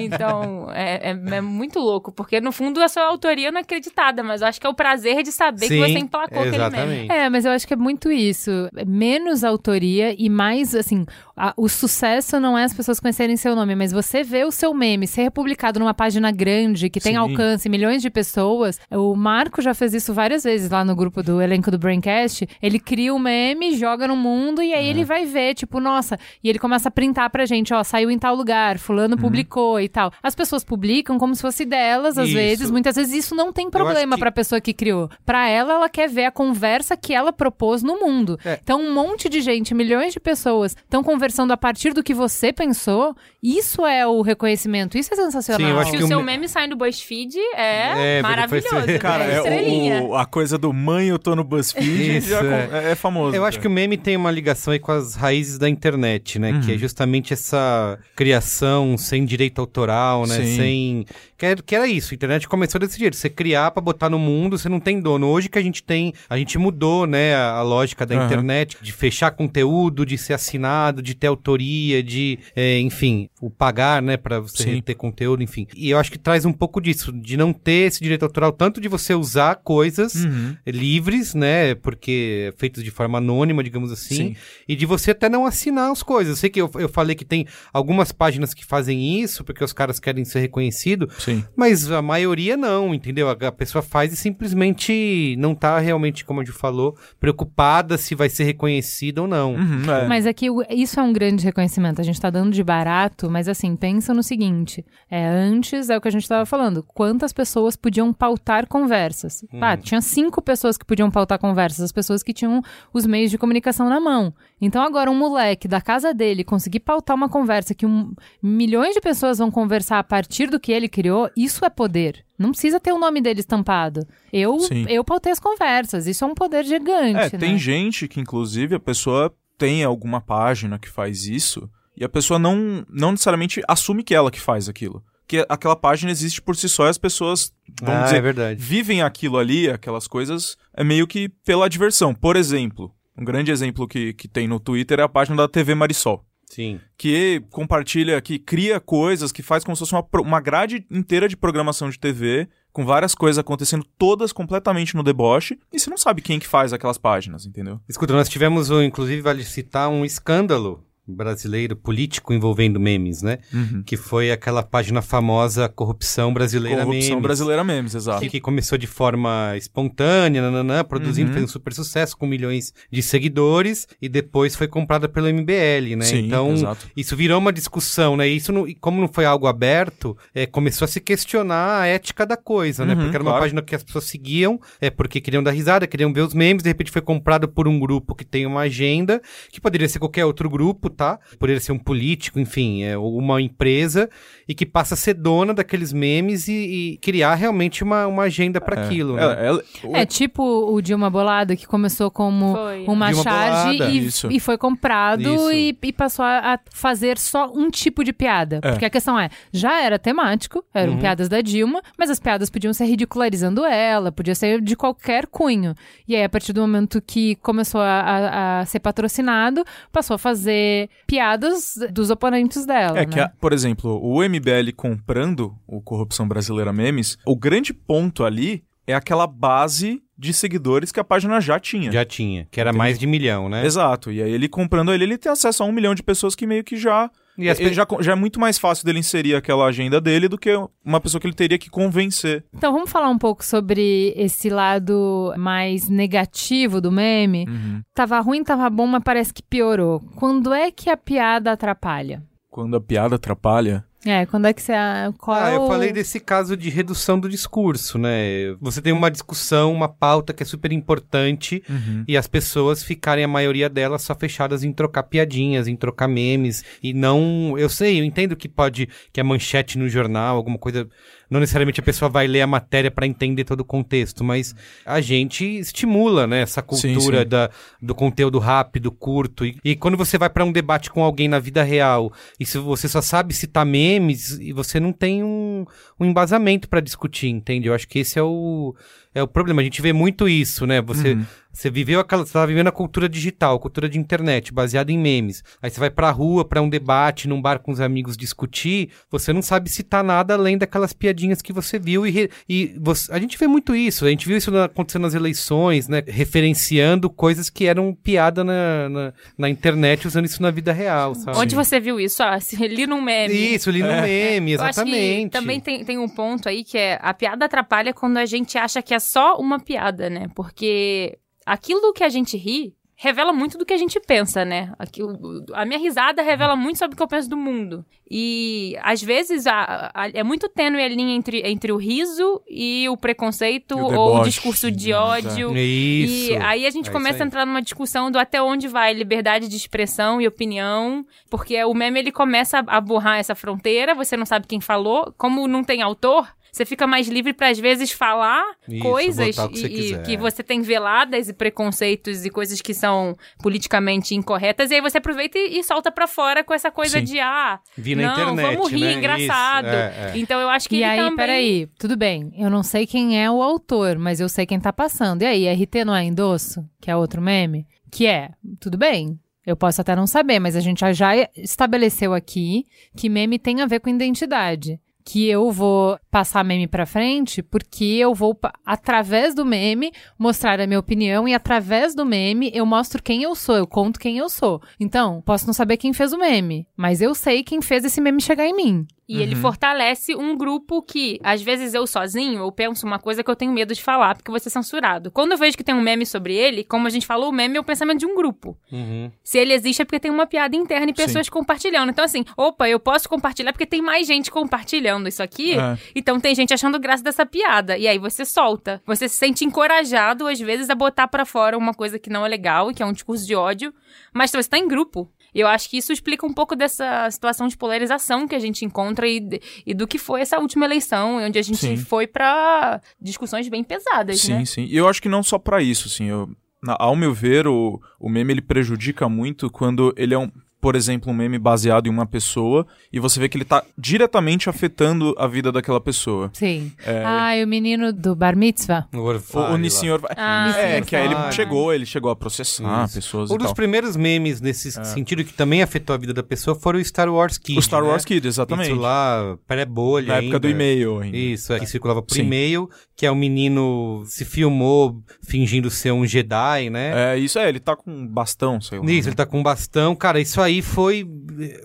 Então, é, é- é muito louco, porque no fundo a sua autoria não é acreditada, mas eu acho que é o prazer de saber que Sim, você emplacou aquele meme. exatamente. É, mas eu acho que é muito isso. Menos autoria e mais, assim, a- o sucesso não é as pessoas conhecerem seu nome, mas você vê o seu meme ser republicado numa página grande, que tem Sim. alcance, milhões de pessoas. O Marco já fez isso várias vezes lá no grupo do elenco do Braincast. Ele cria o meme, joga no mundo e aí ele vai ver, tipo, nossa. E ele começa a printar pra gente, ó, saiu em tal lugar, fulano publicou e tal. As pessoas publicam como se fosse delas, às Isso. vezes. Muitas vezes isso não tem problema que- pra pessoa que criou. Pra ela, ela quer ver a conversa que ela propôs no mundo. É. Então, um monte de gente, milhões de pessoas estão conversando a partir do que você pensou. Isso é o reconhecimento. Isso é sensacional. Sim, eu acho Se que o seu me- meme sai no BuzzFeed, É, é, maravilhoso. né? Cara, é estrelinha. o, o- a coisa do mãe, eu tô no BuzzFeed, Isso, já com- é. é. é famoso. Eu acho que o meme tem uma ligação aí com as raízes da internet, né? Que é justamente essa criação sem direito autoral, né? Sim. Sem. Que era, que era isso, a internet começou desse jeito. Você criar pra botar no mundo, você não tem dono. Hoje que a gente tem. A gente mudou, né? A, a lógica da Aham. internet, de fechar conteúdo, de ser assinado, de ter autoria, de. é, enfim, o pagar, né? Pra você Sim. ter conteúdo, enfim. E eu acho que traz um pouco disso, de não ter esse direito autoral, tanto de você usar coisas Uhum. livres, né? Porque feitos de forma anônima, digamos assim. Sim. E de você até não assinar as coisas. Eu sei que eu, eu falei que tem algumas páginas que fazem isso, porque os caras querem ser reconhecidos, Sim. mas a maioria não, entendeu? A, pessoa faz e simplesmente não tá realmente, como a gente falou, preocupada se vai ser reconhecida ou não. Uhum, é. Mas é que o- isso é um grande reconhecimento. A gente tá dando de barato, mas assim, pensa no seguinte: é, antes é o que a gente tava falando. Quantas pessoas podiam pautar conversas? Pá, tinha cinco pessoas que podiam pautar conversas, as pessoas que tinham os meios de comunicação na mão. Então, agora, um moleque da casa dele conseguir pautar uma conversa que um- milhões de pessoas vão conversar a partir do que ele criou, isso é poder. Não precisa ter o nome dele estampado. Eu, Sim. eu pautei as conversas. Isso é um poder gigante. É, né? tem gente que, inclusive, a pessoa tem alguma página que faz isso e a pessoa não, não necessariamente assume que é ela que faz aquilo. Que aquela página existe por si só e as pessoas, vamos ah, dizer, é verdade. vivem aquilo ali, aquelas coisas, é meio que pela diversão. Por exemplo, um grande exemplo que, que tem no Twitter é a página da TV Marisol. Sim. Que compartilha, que cria coisas, que faz como se fosse uma, uma grade inteira de programação de TV, com várias coisas acontecendo, todas completamente no deboche, e você não sabe quem que faz aquelas páginas, entendeu? Escuta, nós tivemos, inclusive, vale citar um escândalo brasileiro político envolvendo memes, né? Que foi aquela página famosa Corrupção Brasileira Corrupção Memes. brasileira memes, exato. Que, que começou de forma espontânea, nananã, produzindo, Uhum. fez um super sucesso com milhões de seguidores e depois foi comprada pelo MBL, né? Sim, então, exato. isso virou uma discussão, né? E Isso não, como não foi algo aberto, é, começou a se questionar a ética da coisa, né? Uhum, Porque era uma claro. página que as pessoas seguiam, é porque queriam dar risada, queriam ver os memes, de repente foi comprado por um grupo que tem uma agenda, que poderia ser qualquer outro grupo, tá? Poderia ser um político, enfim, é, ou uma empresa, e que passa a ser dona daqueles memes e, e criar realmente uma, uma agenda para aquilo, né? É, o- É tipo o Dilma Bolado, que começou como Foi. uma Dilma charge Bolada, e, e foi comprado e, e passou a, a fazer só um tipo de piada. É. Porque a questão é, já era temático, eram piadas da Dilma, mas as piadas podiam ser ridicularizando ela, podia ser de qualquer cunho. E aí, a partir do momento que começou a, a- a ser patrocinado, passou a fazer piadas dos oponentes dela. É que, né? a- por exemplo, o MBL comprando o Corrupção Brasileira Memes, o grande ponto ali é aquela base de seguidores que a página já tinha. Já tinha, que era Entendi. mais de milhão, né? Exato. E aí ele comprando ele, ele tem acesso a um milhão de pessoas que meio que já. E as ele já, já é muito mais fácil dele inserir aquela agenda dele do que uma pessoa que ele teria que convencer. Então vamos falar um pouco sobre esse lado mais negativo do meme. Uhum. Tava ruim, tava bom, mas parece que piorou. Quando é que a piada atrapalha? Quando a piada atrapalha. É, quando é que você. Qual Ah, é eu falei desse caso de redução do discurso, né? Você tem uma discussão, uma pauta que é super importante e as pessoas ficarem, a maioria delas, só fechadas em trocar piadinhas, em trocar memes e não... Eu sei, eu entendo que pode... que a manchete no jornal, alguma coisa... Não necessariamente a pessoa vai ler a matéria para entender todo o contexto, mas a gente estimula, né? Essa Sim, cultura sim. da, do conteúdo rápido, curto. E, e quando você vai para um debate com alguém na vida real e se você só sabe citar memes e você não tem um, um embasamento para discutir, entende? Eu acho que esse é o, é o problema. A gente vê muito isso, né? Você Você viveu aquela. Você tava vivendo a cultura digital, cultura de internet, baseada em memes. Aí você vai pra rua pra um debate, num bar com os amigos discutir, você não sabe citar nada além daquelas piadinhas que você viu. E, re- e você- a gente vê muito isso. A gente viu isso na- acontecendo nas eleições, né? Referenciando coisas que eram piada na, na, na internet, usando isso na vida real, sabe? Onde você viu isso? Ah, se li num meme. Isso, ali no meme, Eu acho exatamente. também tem, tem um ponto aí que é a piada atrapalha quando a gente acha que é só uma piada, né? Porque aquilo que a gente ri revela muito do que a gente pensa, né? Aquilo, a minha risada revela muito sobre o que eu penso do mundo. E às vezes a- a- é muito tênue a linha entre, entre o riso e o preconceito E o ou o discurso de ódio. Isso. E aí a gente É começa a entrar numa discussão do até onde vai liberdade de expressão e opinião, porque o meme ele começa a borrar essa fronteira, você não sabe quem falou, como não tem autor, você fica mais livre para às vezes falar Isso, coisas que você e, quiser. que você tem veladas e preconceitos e coisas que são politicamente incorretas, e aí você aproveita e, e solta pra fora com essa coisa Sim. de ah, Vi na não, internet, vamos rir, né? engraçado. Isso, é, é. Então eu acho que E aí, também... peraí, tudo bem, eu não sei quem é o autor, mas eu sei quem tá passando. E aí, RT não é endosso, que é outro meme? Que é, tudo bem, eu posso até não saber, mas a gente já- já estabeleceu aqui que meme tem a ver com identidade. Que eu vou passar meme pra frente porque eu vou, através do meme, mostrar a minha opinião e através do meme eu mostro quem eu sou, eu conto quem eu sou. Então, posso não saber quem fez o meme, mas eu sei quem fez esse meme chegar em mim. E ele fortalece um grupo que, às vezes, eu sozinho, eu penso uma coisa que eu tenho medo de falar, porque eu vou ser censurado. Quando eu vejo que tem um meme sobre ele, como a gente falou, o meme é o pensamento de um grupo. Uhum. Se ele existe é porque tem uma piada interna e pessoas compartilhando. Então, assim, opa, eu posso compartilhar porque tem mais gente compartilhando isso aqui. É. Então tem gente achando graça dessa piada. E aí você solta. Você se sente encorajado, às vezes, a botar pra fora uma coisa que não é legal e que é um discurso de ódio. Mas você tá em grupo. E eu acho que isso explica um pouco dessa situação de polarização que a gente encontra e, e do que foi essa última eleição, onde a gente Sim. foi pra discussões bem pesadas, Sim, né? sim. E eu acho que não só pra isso, assim, eu, na- ao meu ver, o, o meme ele prejudica muito quando ele é um, por exemplo, um meme baseado em uma pessoa e você vê que ele tá diretamente afetando a vida daquela pessoa. Sim. É. Ah, e o menino do Bar Mitzvah? O O, Orfale o vai. Ah, é, que aí ele chegou, ele chegou a processar Isso. pessoas Um dos tal. primeiros memes nesse sentido que também afetou a vida da pessoa foram o Star Wars Kid. O Star né? Wars Kid, exatamente. Isso lá, pré-bolha Na época do e-mail ainda. Isso, é, que circulava por Sim. e-mail, que é o menino se filmou fingindo ser um Jedi, né? É, isso é, ele tá com um bastão, sei lá. Isso, né? ele tá com um bastão. Cara, isso aí foi,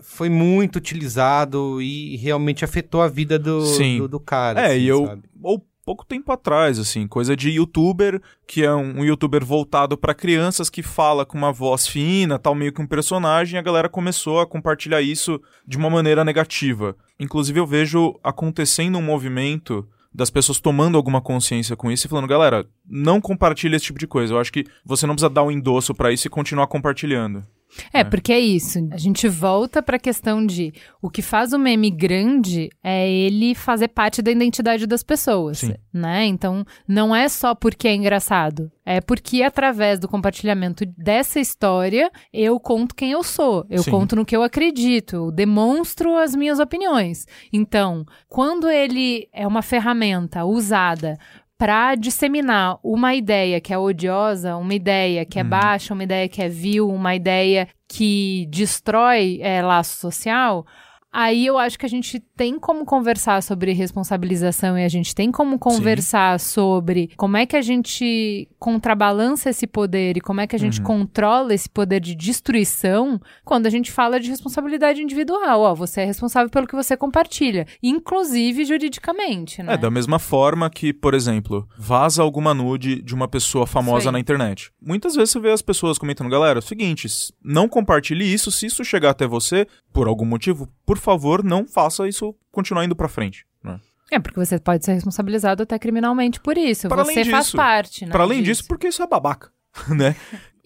foi muito utilizado e realmente afetou a vida do, Sim. do, do cara. É, assim, e eu. sabe? Ou pouco tempo atrás, assim, coisa de youtuber, que é um, um youtuber voltado pra crianças que fala com uma voz fina, tal, meio que um personagem, e a galera começou a compartilhar isso de uma maneira negativa. Inclusive, eu vejo acontecendo um movimento das pessoas tomando alguma consciência com isso e falando, galera, não compartilha esse tipo de coisa. Eu acho que você não precisa dar um endosso pra isso e continuar compartilhando. É, porque é isso. A gente volta pra questão de o que faz o meme grande é ele fazer parte da identidade das pessoas, Sim. né? Então, não é só porque é engraçado, é porque através do compartilhamento dessa história eu conto quem eu sou, eu Sim. conto no que eu acredito, eu demonstro as minhas opiniões. Então, quando ele é uma ferramenta usada para disseminar uma ideia que é odiosa, uma ideia que é baixa, uma ideia que é vil, uma ideia que destrói é, laço social, aí eu acho que a gente tem como conversar sobre responsabilização e a gente tem como conversar sobre como é que a gente contrabalança esse poder e como é que a gente controla esse poder de destruição quando a gente fala de responsabilidade individual. Ó, você é responsável pelo que você compartilha, inclusive juridicamente, né? É, da mesma forma que, por exemplo, vaza alguma nude de uma pessoa famosa na internet. Muitas vezes você vê as pessoas comentando, galera, é o seguinte, não compartilhe isso, se isso chegar até você, por algum motivo, por favor, não faça isso continuar indo pra frente. né? É, porque você pode ser responsabilizado até criminalmente por isso. Para você além faz disso, parte, né? Pra além disso, porque isso é babaca, né?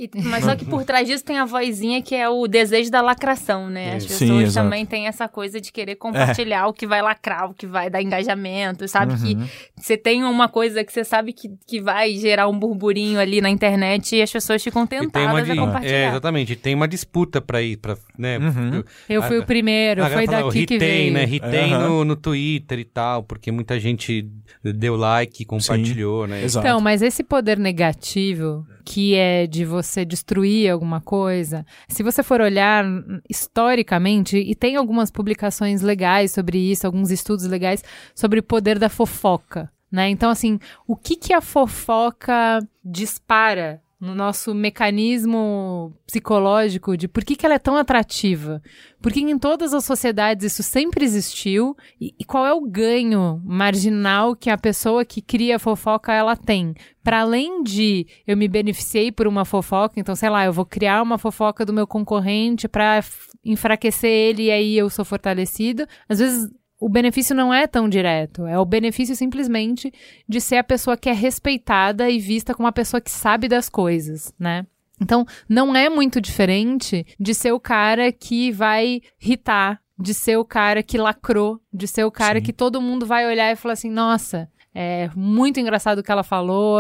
E- mas só que por trás disso tem a vozinha que é o desejo da lacração, né? As. Sim, pessoas exato. também têm essa coisa de querer compartilhar o que vai lacrar, o que vai dar engajamento, sabe? Que você tem uma coisa que você sabe que, que vai gerar um burburinho ali na internet e as pessoas ficam E tem uma tentadas di- a compartilhar. É, exatamente. Tem uma disputa pra ir, pra, né? Uhum. Eu fui A- o primeiro, a foi fala, daqui que veio. né? Retém Aham. no, no Twitter e tal, porque muita gente deu like, compartilhou, né? Exato. Então, mas esse poder negativo que é de você destruir alguma coisa. Se você for olhar historicamente, e tem algumas publicações legais sobre isso, alguns estudos legais sobre o poder da fofoca. Né? Então, assim, o que, que a fofoca dispara no nosso mecanismo psicológico de por que, que ela é tão atrativa. Porque em todas as sociedades isso sempre existiu e, e qual é o ganho marginal que a pessoa que cria fofoca ela tem? Para além de eu me beneficiei por uma fofoca, então sei lá, eu vou criar uma fofoca do meu concorrente para enfraquecer ele e aí eu sou fortalecido. Às vezes o benefício não é tão direto. É o benefício simplesmente de ser a pessoa que é respeitada e vista como uma pessoa que sabe das coisas, né? Então, não é muito diferente de ser o cara que vai irritar, de ser o cara que lacrou, de ser o cara Sim. que todo mundo vai olhar e falar assim: nossa, é muito engraçado o que ela falou,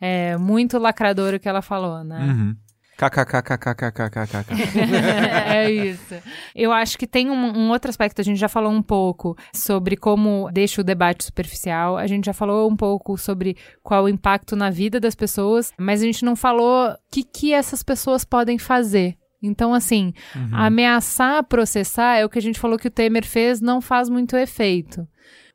é muito lacrador o que ela falou, né? Uhum. KKKKKKKKK. é isso. Eu acho que tem um, um, outro aspecto, a gente já falou um pouco sobre como deixa o debate superficial, a gente já falou um pouco sobre qual o impacto na vida das pessoas, mas a gente não falou o que, que essas pessoas podem fazer. Então, assim, uhum. ameaçar processar é o que a gente falou que o Temer fez, não faz muito efeito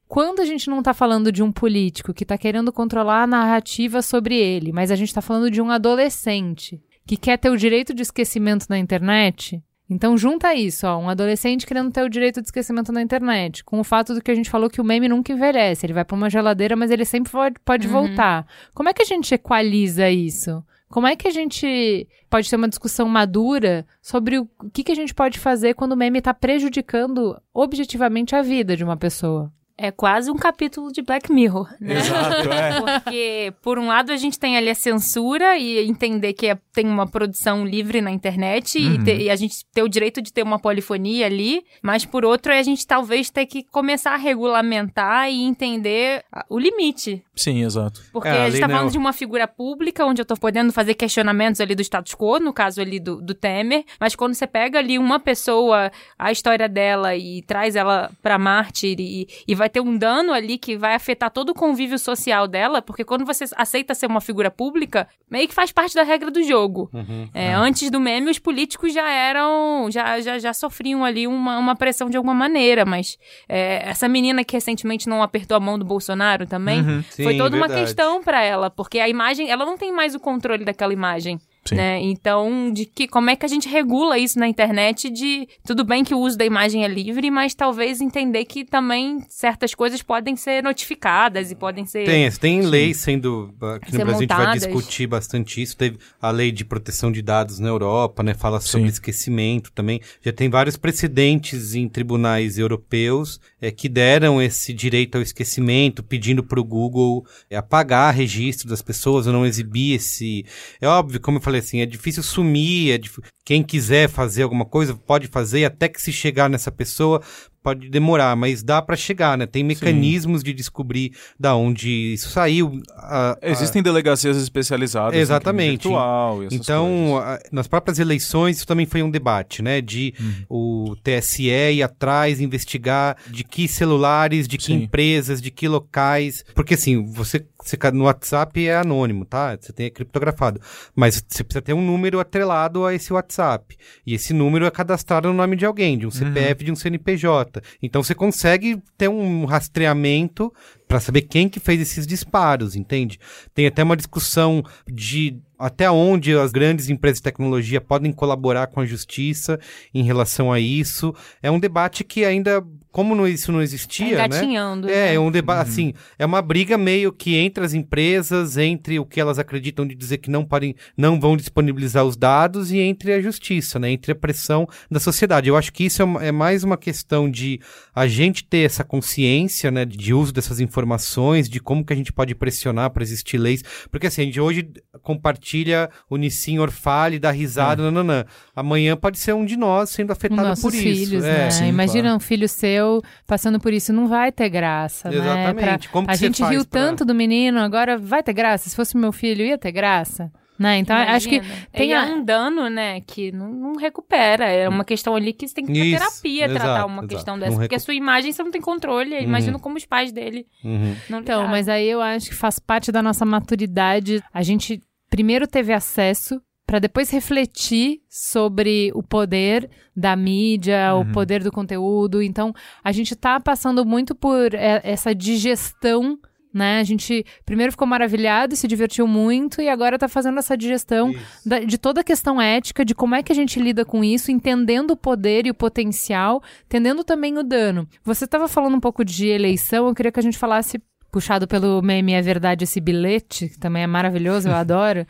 quando a gente não está falando de um político que está querendo controlar a narrativa sobre ele, mas a gente está falando de um adolescente que quer ter o direito de esquecimento na internet. Então junta isso, ó, um adolescente querendo ter o direito de esquecimento na internet, com o fato do que a gente falou que o meme nunca envelhece, ele vai para uma geladeira, mas ele sempre pode, pode uhum. voltar. Como é que a gente equaliza isso? Como é que a gente pode ter uma discussão madura sobre o que, que a gente pode fazer quando o meme está prejudicando objetivamente a vida de uma pessoa? É quase um capítulo de Black Mirror, né? Exato, é. Porque, por um lado, a gente tem ali a censura e entender que é, tem uma produção livre na internet uhum. e, ter, e, a gente ter o direito de ter uma polifonia ali, mas, por outro, a gente talvez ter que começar a regulamentar e entender o limite. Sim, exato. Porque é, a, gente tá falando de uma figura pública, onde eu tô podendo fazer questionamentos ali do status quo, no caso ali do, do Temer, mas quando você pega ali uma pessoa, a história dela e traz ela pra Marte e, e vai ter um dano ali que vai afetar todo o convívio social dela, porque quando você aceita ser uma figura pública, meio que faz parte da regra do jogo. Uhum, é, é. Antes do meme, os políticos já eram, já, já, já sofriam ali uma, uma pressão de alguma maneira, mas é, essa menina que recentemente não apertou a mão do Bolsonaro também, uhum, sim, foi toda verdade. uma questão para ela, porque a imagem, ela não tem mais o controle daquela imagem. Né? Então, de que como é que a gente regula isso na internet de tudo bem que o uso da imagem é livre, mas talvez entender que também certas coisas podem ser notificadas e podem ser Tem, tem leis sendo aqui no Brasil montadas. a gente vai discutir bastante isso. Teve a lei de proteção de dados na Europa, né, fala sobre Sim. esquecimento também. Já tem vários precedentes em tribunais europeus é, que deram esse direito ao esquecimento, pedindo para o Google é, apagar registro das pessoas ou não exibir esse. É óbvio, como eu falei falei assim, é difícil sumir, é dif... quem quiser fazer alguma coisa pode fazer, até que se chegar nessa pessoa, pode demorar, mas dá para chegar, né? Tem mecanismos Sim. de descobrir da onde isso saiu. A, a... Existem delegacias especializadas Exatamente. virtual e Então, a, nas próprias eleições, isso também foi um debate, né? De uhum. o TSE ir atrás, investigar de que celulares, de que Sim. empresas, de que locais. Porque assim, você, você no WhatsApp é anônimo, tá? Você tem criptografado. Mas você precisa ter um número atrelado a esse WhatsApp. E esse número é cadastrado no nome de alguém, de um CPF, uhum. de um CNPJ. Então você consegue ter um rastreamento para saber quem que fez esses disparos, entende? Tem até uma discussão de até onde as grandes empresas de tecnologia podem colaborar com a justiça em relação a isso. É um debate que ainda como não, isso não existia, tá né? É, né? é um debate, uhum. assim, é uma briga meio que entre as empresas, entre o que elas acreditam de dizer que não podem, não vão disponibilizar os dados e entre a justiça, né? Entre a pressão da sociedade. Eu acho que isso é, é mais uma questão de a gente ter essa consciência, né, de uso dessas informações, de como que a gente pode pressionar para existir leis, porque assim, a gente hoje compartilha o Nissin Orfale, dá risada, é. nananã. Amanhã pode ser um de nós sendo afetado Nossos por filhos, isso. Né? É, sim, Imagina claro. um filho seu passando por isso, não vai ter graça, Exatamente. né? Pra, Como a gente riu pra... tanto do menino, agora vai ter graça? Se fosse meu filho, ia ter graça? Né? Então, Imagina. acho que tem Ele a... é um dano, né, que não, não, recupera. É uma questão ali que você tem que ter terapia exato, tratar uma exato. questão dessa. Porque a sua imagem você não tem controle. Uhum. Imagina como os pais dele uhum. não Então, mas aí eu acho que faz parte da nossa maturidade a gente primeiro teve acesso para depois refletir sobre o poder da mídia, Uhum. o poder do conteúdo. Então, a gente tá passando muito por é, essa digestão, né? A gente primeiro ficou maravilhado e se divertiu muito e agora tá fazendo essa digestão da- de toda a questão ética, de como é que a gente lida com isso, entendendo o poder e o potencial, entendendo também o dano. Você estava falando um pouco de eleição, eu queria que a gente falasse puxado pelo meme É Verdade Esse Bilhete, que também é maravilhoso, eu adoro,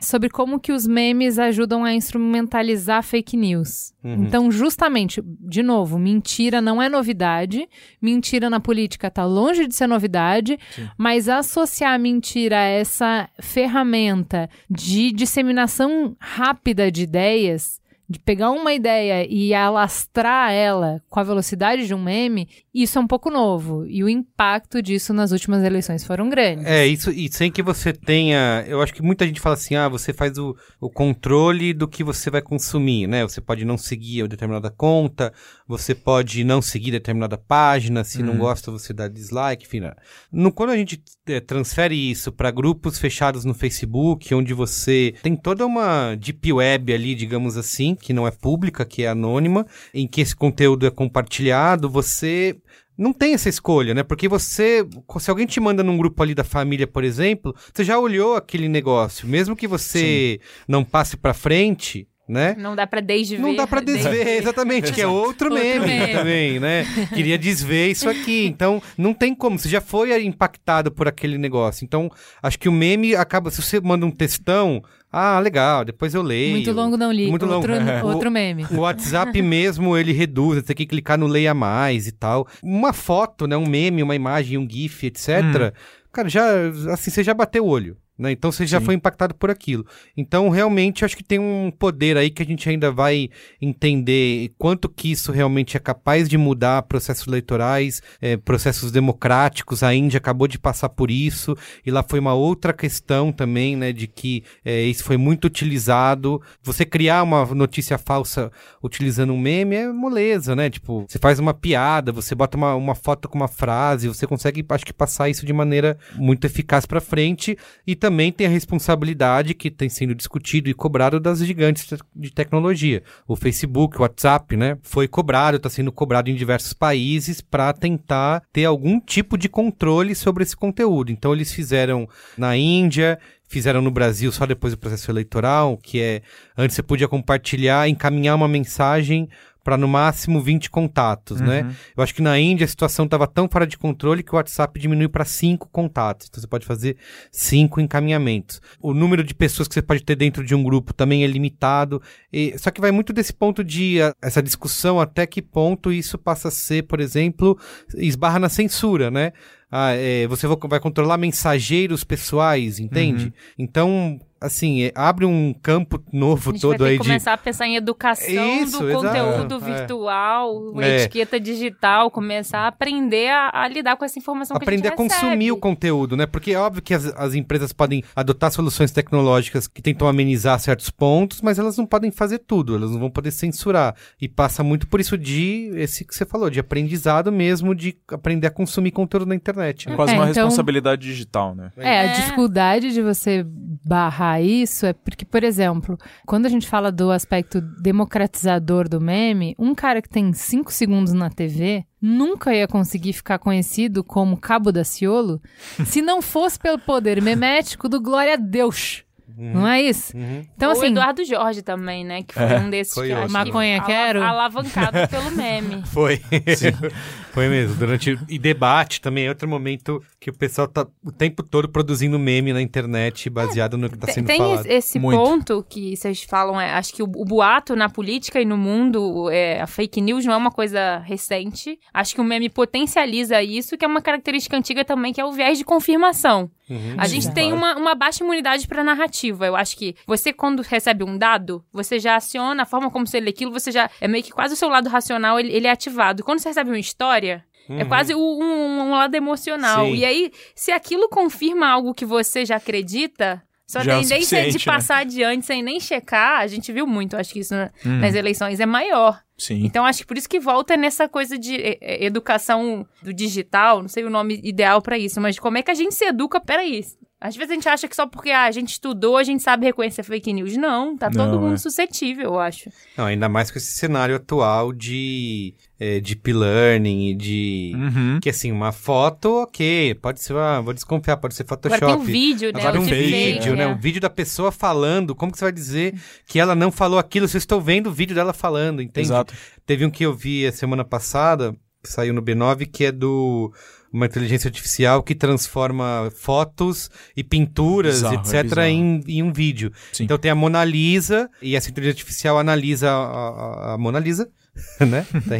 sobre como que os memes ajudam a instrumentalizar fake news. Então, justamente, de novo, mentira não é novidade, mentira na política tá longe de ser novidade, mas associar a mentira a essa ferramenta de disseminação rápida de ideias, de pegar uma ideia e alastrar ela com a velocidade de um meme, isso é um pouco novo. E o impacto disso nas últimas eleições foram grandes. É, isso, e sem que você tenha. Eu acho que muita gente fala assim: ah, você faz o, o controle do que você vai consumir, né? Você pode não seguir uma determinada conta, você pode não seguir determinada página, se não gosta, você dá dislike, enfim. né? No, quando a gente eh, transfere isso para grupos fechados no Facebook, onde você tem toda uma deep web ali, digamos assim, que não é pública, que é anônima, em que esse conteúdo é compartilhado, você não tem essa escolha, né? Porque você, se alguém te manda num grupo ali da família, por exemplo, você já olhou aquele negócio, mesmo que você não passe pra frente, né? Não dá pra desver. Não dá pra desver, exatamente, que é outro, Outro meme, meme. também, né? Queria desver isso aqui. Então, não tem como. Você já foi impactado por aquele negócio. Então, acho que o meme acaba. Se você manda um textão, ah, legal, depois eu leio. Muito longo não li. Muito longo. outro, É. outro meme. O WhatsApp mesmo, ele reduz, você tem que clicar no leia mais e tal. Uma foto, né, um meme, uma imagem, um gif, etc. Cara, já assim, você já bateu o olho. Né? Então você já Sim. foi impactado por aquilo. Então, realmente, acho que tem um poder aí que a gente ainda vai entender quanto que isso realmente é capaz de mudar processos eleitorais, eh, processos democráticos. A Índia acabou de passar por isso, e lá foi uma outra questão também, né, de que eh, isso foi muito utilizado. Você criar uma notícia falsa utilizando um meme é moleza, né? Tipo, você faz uma piada, você bota uma, uma foto com uma frase, você consegue, acho que, passar isso de maneira muito eficaz pra frente. E também tem a responsabilidade que tem sendo discutido e cobrado das gigantes te- de tecnologia. O Facebook, o WhatsApp, né? Foi cobrado, está sendo cobrado em diversos países para tentar ter algum tipo de controle sobre esse conteúdo. Então eles fizeram na Índia, fizeram no Brasil só depois do processo eleitoral, que é antes você podia compartilhar, encaminhar uma mensagem para no máximo 20 contatos, né? Eu acho que na Índia a situação estava tão fora de controle que o WhatsApp diminui para 5 contatos. Então você pode fazer 5 encaminhamentos. O número de pessoas que você pode ter dentro de um grupo também é limitado. E- só que vai muito desse ponto de a- essa discussão até que ponto isso passa a ser, por exemplo, esbarra na censura, né? Ah, é, você vo- vai controlar mensageiros pessoais, entende? Então, assim, é, abre um campo novo A gente todo vai ter aí de começar a pensar em educação Isso, do conteúdo É. virtual, É. etiqueta digital, começar a aprender a, a lidar com essa informação aprender que a a consumir o conteúdo, né? Porque é óbvio que as, as empresas podem adotar soluções tecnológicas que tentam amenizar certos pontos, mas elas não podem fazer tudo, elas não vão poder censurar. E passa muito por isso de, esse que você falou, de aprendizado mesmo, de aprender a consumir conteúdo na internet. né? Quase É, uma então- responsabilidade digital, né? É, a É. dificuldade de você barrar isso é porque, por exemplo, quando a gente fala do aspecto democratizador do meme, um cara que tem 5 segundos na TV nunca ia conseguir ficar conhecido como Cabo Daciolo se não fosse pelo poder memético do Glória a Deus. Não é isso? Uhum. Então, o assim, Eduardo Jorge também, né? Que foi É, um desses foi que outro. acho Maconha que quero? ala- alavancado pelo meme. Foi. Foi mesmo. Durante. E debate também é outro momento que o pessoal tá o tempo todo produzindo meme na internet baseado no que tá Tem- sendo Tem falado. esse- esse Muito. ponto que vocês falam, é, acho que o, o boato na política e no mundo, é, a fake news não é uma coisa recente. Acho que o meme potencializa isso, que é uma característica antiga também, que é o viés de confirmação. Uhum. A gente Sim, tem claro. uma, uma baixa imunidade para narrativa. Eu acho que você, quando recebe um dado, você já aciona a forma como você lê aquilo, você já. É meio que quase o seu lado racional, ele, ele é ativado. Quando você recebe uma história. É quase um, um- lado emocional. Sim. E aí, se aquilo confirma algo que você já acredita, sua Já é tendência de suficiente, né? passar adiante sem nem checar, a gente viu muito, acho que isso na- Hum. nas eleições é maior. Sim. Então, acho que por isso que volta nessa coisa de é, é, educação do digital, não sei o nome ideal pra isso, mas como é que a gente se educa? Peraí, Às vezes a gente acha que só porque ah, a gente estudou, a gente sabe reconhecer fake news. Não, tá todo Não, mundo é. suscetível, eu acho. Não, ainda mais com esse cenário atual de é, deep learning e de... Uhum. Que assim, uma foto, ok, pode ser, ah, vou desconfiar, pode ser Photoshop. Agora tem um vídeo, né? Agora um vídeo, né? é. Um vídeo da pessoa falando. Como que você vai dizer que ela não falou aquilo? Se eu estou vendo o vídeo dela falando, entende? Exato. Teve um que eu vi a semana passada, que saiu no B9, que é do uma inteligência artificial que transforma fotos e pinturas, Bizarro, é etc., bizarro. em, em um vídeo. Sim. Então tem a Mona Lisa, e essa inteligência artificial analisa a, a- a Mona Lisa, né? Tá?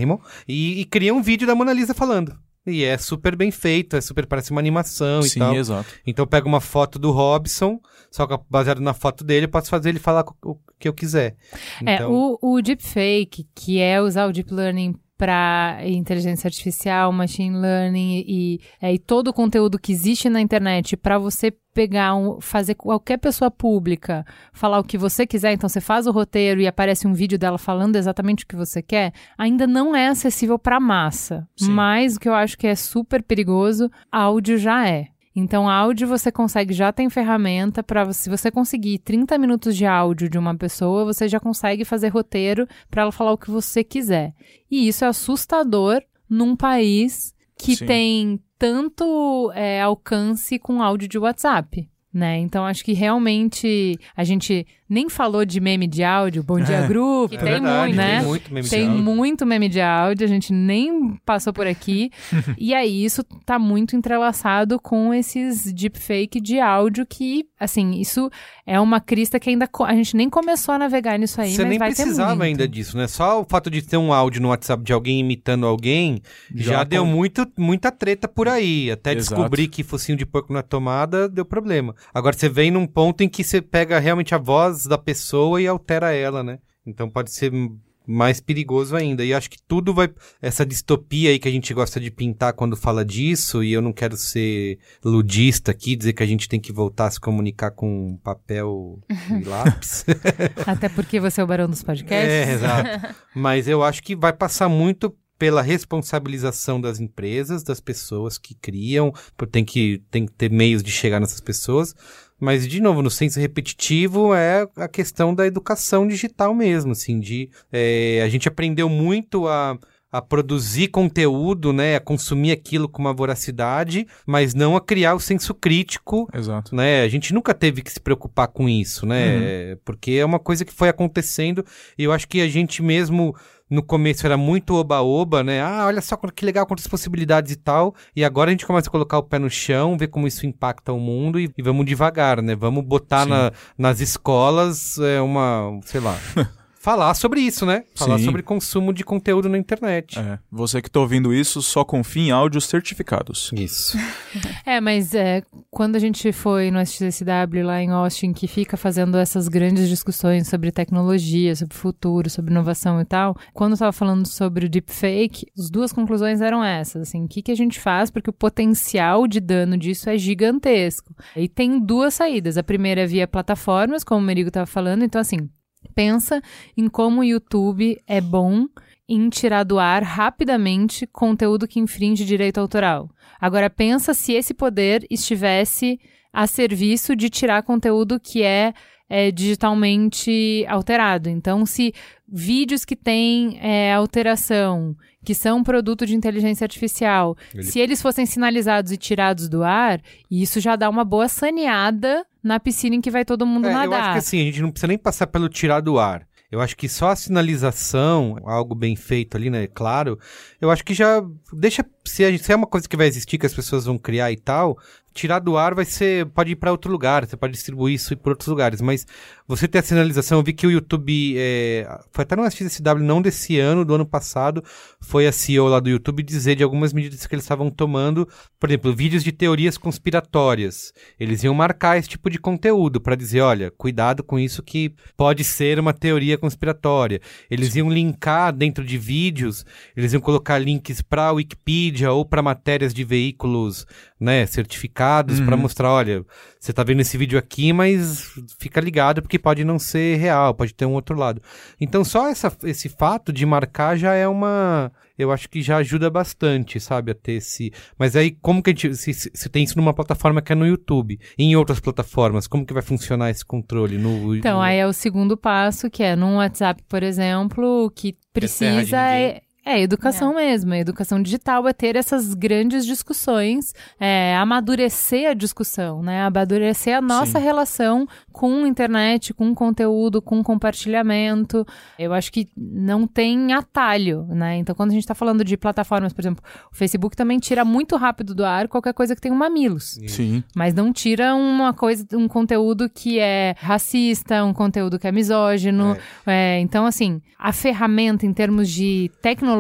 E, e cria um vídeo da Mona Lisa falando. E é super bem feito, é super, parece uma animação e Sim, tal. exato. Então eu pego uma foto do Robson, só que baseado na foto dele, eu posso fazer ele falar o o que eu quiser. É, Então, o, o deepfake, que é usar o deep learning para inteligência artificial, machine learning e, é, e todo o conteúdo que existe na internet para você pegar, um, fazer qualquer pessoa pública falar o que você quiser, então você faz o roteiro e aparece um vídeo dela falando exatamente o que você quer, ainda não é acessível para massa. Sim. Mas o que eu acho que é super perigoso, áudio já é. Então, áudio você consegue, já tem ferramenta para se você conseguir 30 minutos de áudio de uma pessoa, você já consegue fazer roteiro para ela falar o que você quiser. E isso é assustador num país que Sim. tem tanto é, alcance com áudio de WhatsApp. Né? Então acho que realmente a gente nem falou de meme de áudio, bom dia É. grupo, Que é tem verdade, muito, né? Tem muito meme de tem áudio. muito meme de áudio, a gente nem passou por aqui. e aí, isso tá muito entrelaçado com esses deepfake de áudio que, assim, isso é uma crista que ainda a gente nem começou a navegar nisso aí, Você mas nem vai ter precisava muito. ainda disso, né? Só o fato de ter um áudio no WhatsApp de alguém imitando alguém já, Já deu com- muito, muita treta por aí. Até Exato. descobrir que focinho de porco na tomada deu problema. Agora você vem num ponto em que você pega realmente a voz da pessoa e altera ela, né? Então pode ser mais perigoso ainda. E acho que tudo vai. Essa distopia aí que a gente gosta de pintar quando fala disso, e eu não quero ser ludista aqui, dizer que a gente tem que voltar a se comunicar com papel e lápis. Até porque você é o barão dos podcasts. É, exato. Mas eu acho que vai passar muito pela responsabilização das empresas, das pessoas que criam, tem que, tem que ter meios de chegar nessas pessoas. Mas, de novo, no senso repetitivo, é a questão da educação digital mesmo, assim, de... é, a gente aprendeu muito a, a produzir conteúdo, né, a consumir aquilo com uma voracidade, mas não a criar o senso crítico Exato. né? A gente nunca teve que se preocupar com isso, né? Uhum. Porque é uma coisa que foi acontecendo e eu acho que a gente mesmo no começo era muito oba-oba, né? Ah, olha só que legal quantas possibilidades e tal. E agora a gente começa a colocar o pé no chão, ver como isso impacta o mundo e, e vamos devagar, né? Vamos botar na- nas escolas é, uma, sei lá, falar sobre isso, né? Falar Sim. sobre consumo de conteúdo na internet. É, você que tá ouvindo isso, só confia em áudios certificados. Isso. É, mas é, quando a gente foi no SXSW lá em Austin, que fica fazendo essas grandes discussões sobre tecnologia, sobre futuro, sobre inovação e tal, quando eu estava falando sobre o deepfake, as duas conclusões eram essas, assim, o que, que a gente faz, porque o potencial de dano disso é gigantesco. E tem duas saídas. A primeira é via plataformas, como o Merigo estava falando, então assim, pensa em como o YouTube é bom em tirar do ar rapidamente conteúdo que infringe direito autoral. Agora pensa se esse poder estivesse a serviço de tirar conteúdo que é, é, digitalmente alterado. Então, se vídeos que têm é, alteração, que são produto de inteligência artificial, Ele- se eles fossem sinalizados e tirados do ar, isso já dá uma boa saneada na piscina em que vai todo mundo É, eu nadar. acho que assim, a gente não precisa nem passar pelo tirar do ar. Eu acho que só a sinalização, algo bem feito ali, né? Claro, eu acho que já deixa. Se é uma coisa que vai existir, que as pessoas vão criar e tal, tirar do ar vai ser. Pode ir para outro lugar, você pode distribuir isso por outros lugares. Mas você ter a sinalização, eu vi que o YouTube. é, foi até no SXSW, não desse ano, do ano passado, foi a CEO lá do YouTube dizer de algumas medidas que eles estavam tomando. Por exemplo, vídeos de teorias conspiratórias. Eles iam marcar esse tipo de conteúdo para dizer, olha, cuidado com isso que pode ser uma teoria conspiratória. Eles iam linkar dentro de vídeos, eles iam colocar links para a Wikipedia ou para matérias de veículos, né, certificados marcados pra mostrar, olha, você tá vendo esse vídeo aqui, mas fica ligado porque pode não ser real, pode ter um outro lado. Então só essa, esse fato de marcar já é uma, eu acho que já ajuda bastante, sabe, a ter esse. Mas aí como que a gente se, se tem isso numa plataforma que é no YouTube, e em outras plataformas, como que vai funcionar esse controle no Então, no... aí é o segundo passo, que é num WhatsApp, por exemplo, o que de precisa é. É, educação mesmo. A educação digital é ter essas grandes discussões, é, amadurecer a discussão, né? Amadurecer a nossa Sim. relação com internet, com conteúdo, com compartilhamento. Eu acho que não tem atalho, né? Então, quando a gente tá falando de plataformas, por exemplo, o Facebook também tira muito rápido do ar qualquer coisa que tem um mamilos. Sim. Mas não tira uma coisa, um conteúdo que é racista, um conteúdo que é misógino. É, então, assim, a ferramenta em termos de tecnologia,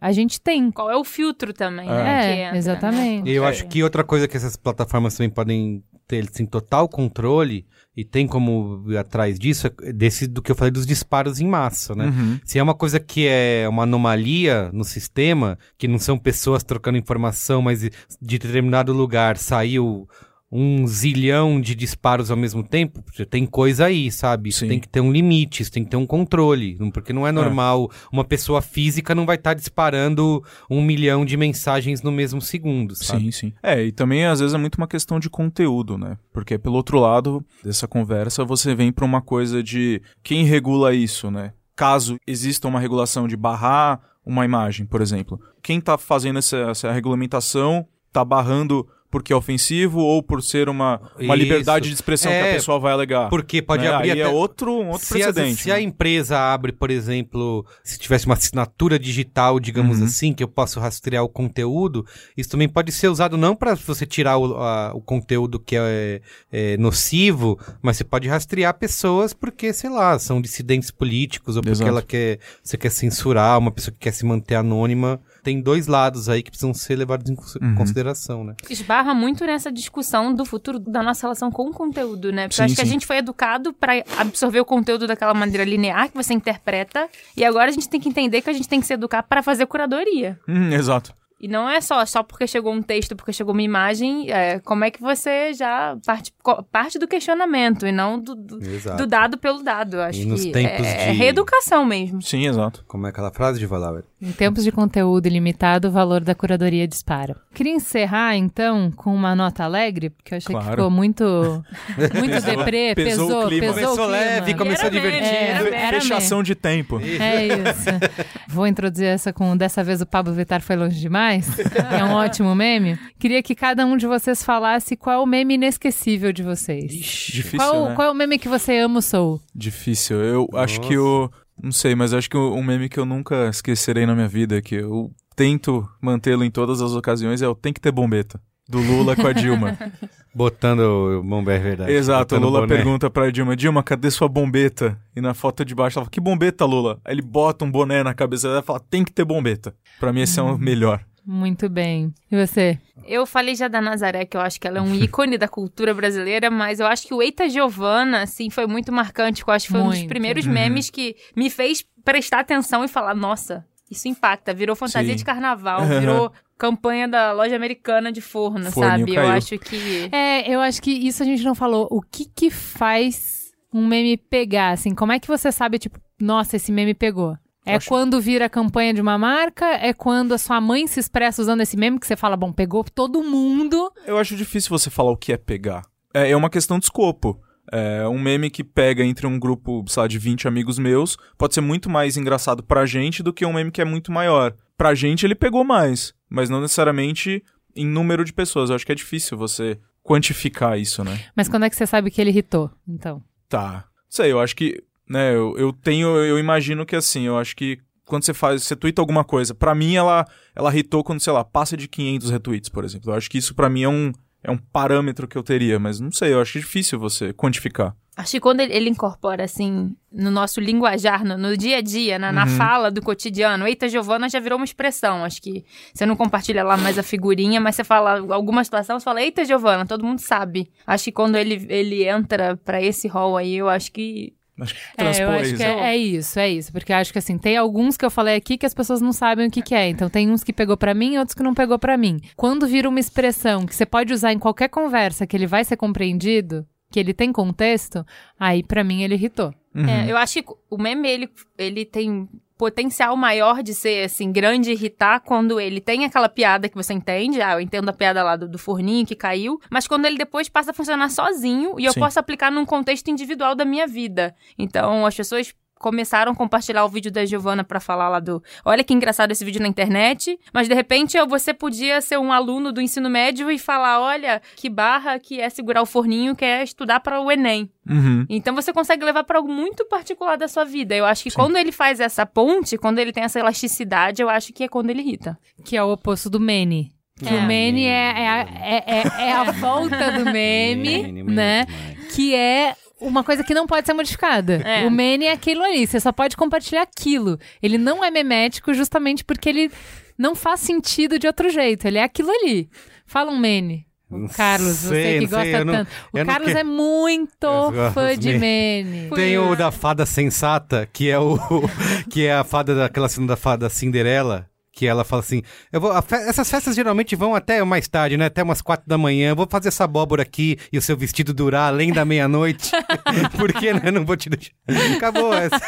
a gente tem. Qual é o filtro também, É. né? É, entra, né? exatamente. E eu É. acho que outra coisa que essas plataformas também podem ter assim, total controle, e tem como ir atrás disso, é desse do que eu falei dos disparos em massa, né? Uhum. Se é uma coisa que é uma anomalia no sistema, que não são pessoas trocando informação, mas de determinado lugar saiu um zilhão de disparos ao mesmo tempo, tem coisa aí, sabe? Isso Sim. tem que ter um limite, isso tem que ter um controle, porque não é normal, uma pessoa física não vai estar disparando um milhão de mensagens no mesmo segundo, sabe? Sim, sim. É, e também às vezes é muito uma questão de conteúdo, né? Porque pelo outro lado dessa conversa você vem pra uma coisa de quem regula isso, né? Caso exista uma regulação de barrar uma imagem, por exemplo. Quem tá fazendo essa, essa regulamentação tá barrando porque é ofensivo ou por ser uma, uma Isso. liberdade de expressão que É, a pessoa vai alegar. Porque pode né? abrir Aí até... é outro, um outro se, a, precedente. se a né? empresa abre, por exemplo, se tivesse uma assinatura digital, digamos Uhum. assim, que eu posso rastrear o conteúdo, isso também pode ser usado não para você tirar o, a- o conteúdo que é, é nocivo, mas você pode rastrear pessoas porque, sei lá, são dissidentes políticos ou porque Exato. ela quer, você quer censurar, uma pessoa que quer se manter anônima. Tem dois lados aí que precisam ser levados em Uhum. consideração, né? esbarra muito nessa discussão do futuro da nossa relação com o conteúdo, né? Porque Sim, eu acho que a sim. gente foi educado pra absorver o conteúdo daquela maneira linear que você interpreta, e agora a gente tem que entender que a gente tem que se educar para fazer curadoria. Hum, exato. E não é só, só porque chegou um texto, porque chegou uma imagem, é, como é que você já parte, parte do questionamento e não do, do, do dado pelo dado. Acho E nos que tempos é, é de- reeducação mesmo. Sim, exato. Como é aquela frase de Valauer? Em tempos de conteúdo ilimitado, o valor da curadoria dispara. Queria encerrar, então, com uma nota alegre, porque eu achei que Claro. ficou muito, muito deprê, pesou pesou, o clima. pesou, Começou o clima. leve, começou Era divertido. era meme. Era Fechação de tempo. É isso. Vou introduzir essa com Dessa vez o Pablo Vittar foi longe demais. é um ótimo meme. Queria que cada um de vocês falasse qual é o meme inesquecível de vocês. Difícil, qual, né? qual é o meme que você ama, Sou? Difícil. Eu acho que o. Não sei, mas acho que o- um meme que eu nunca esquecerei na minha vida, que eu tento mantê-lo em todas as ocasiões, é o Tem que ter bombeta. Do Lula com a Dilma. Botando mão é verdade. Exato, o Lula boné. pergunta pra Dilma, Dilma, cadê sua bombeta? E na foto de baixo ela fala, que bombeta, Lula? Aí ele bota um boné na cabeça dela e fala, tem que ter bombeta. Pra mim esse é o melhor. Muito bem. E você? Eu falei já da Nazaré, que eu acho que ela é um ícone da cultura brasileira, mas eu acho que o Eita Giovana, assim, foi muito marcante. Eu acho que foi um dos Muito. primeiros Uhum. memes que me fez prestar atenção e falar, nossa, isso impacta. Virou fantasia Sim. de carnaval, Uhum. virou campanha da loja americana de forno, Forninho sabe? Eu caiu. acho que... É, eu acho que isso a gente não falou. O que que faz um meme pegar, assim? Como é que você sabe, tipo, nossa, esse meme pegou? É Acho- quando vira a campanha de uma marca? É quando a sua mãe se expressa usando esse meme que você fala, bom, pegou todo mundo. Eu acho difícil você falar o que é pegar. É, é uma questão de escopo. É, um meme que pega entre um grupo, sei lá, de 20 amigos meus, pode ser muito mais engraçado pra gente do que um meme que é muito maior. Pra gente ele pegou mais, mas não necessariamente em número de pessoas. Eu acho que é difícil você quantificar isso, né? Mas quando é que você sabe que ele irritou? Então. Tá. Sei, eu acho que, né, eu, eu tenho, eu imagino que assim, eu acho que quando você faz, você twitta alguma coisa, pra mim ela ela hitou quando, sei lá, passa de 500 retweets, por exemplo. Eu acho que isso pra mim é um é um parâmetro que eu teria, mas não sei, eu acho difícil você quantificar. Acho que quando ele, ele incorpora, assim, no nosso linguajar, no, no dia a dia, na, na Uhum. fala do cotidiano, Eita Giovana já virou uma expressão. Acho que você não compartilha lá mais a figurinha, mas você fala alguma situação, você fala Eita Giovana, todo mundo sabe. Acho que quando ele, ele entra pra esse rol aí, eu acho que Acho que É, eu acho que é, é isso, é isso. Porque eu acho que assim, tem alguns que eu falei aqui que as pessoas não sabem o que, que é. Então tem uns que pegou pra mim e outros que não pegou pra mim. Quando vira uma expressão que você pode usar em qualquer conversa que ele vai ser compreendido, que ele tem contexto, aí pra mim ele irritou. Uhum. É, eu acho que o meme, ele, ele tem potencial maior de ser, assim, grande e irritar quando ele tem aquela piada que você entende. Ah, eu entendo a piada lá do, do forninho que caiu. Mas quando ele depois passa a funcionar sozinho e eu Sim. posso aplicar num contexto individual da minha vida. Então, as pessoas começaram a compartilhar o vídeo da Giovana pra falar lá do olha que engraçado esse vídeo na internet, mas de repente você podia ser um aluno do ensino médio e falar, olha, que barra que é segurar o forninho, que é estudar para o ENEM. Uhum. Então você consegue levar para algo muito particular da sua vida. Eu acho que quando ele faz essa ponte, quando ele tem essa elasticidade, eu acho que é quando ele irrita. Que é o oposto do Mene. Que É. o Mene é, é, a- é, é- é a volta do meme, Mene, né? Que é uma coisa que não pode ser modificada. É. O Mene é aquilo ali, você só pode compartilhar aquilo. Ele não é memético justamente porque ele não faz sentido de outro jeito. Ele é aquilo ali. Fala um Mene. O Carlos, você sei, que não sei, gosta não- tanto. O Carlos que- é muito Eu fã de de- Mene. Tem o da fada sensata, que é o que é a fada daquela cena da fada Cinderela, que ela fala assim: eu vou, fe- essas festas geralmente vão até mais tarde, né? Até umas quatro da manhã. Eu vou fazer essa abóbora aqui e o seu vestido durar além da meia-noite. Porque né, não vou te deixar. Acabou essa.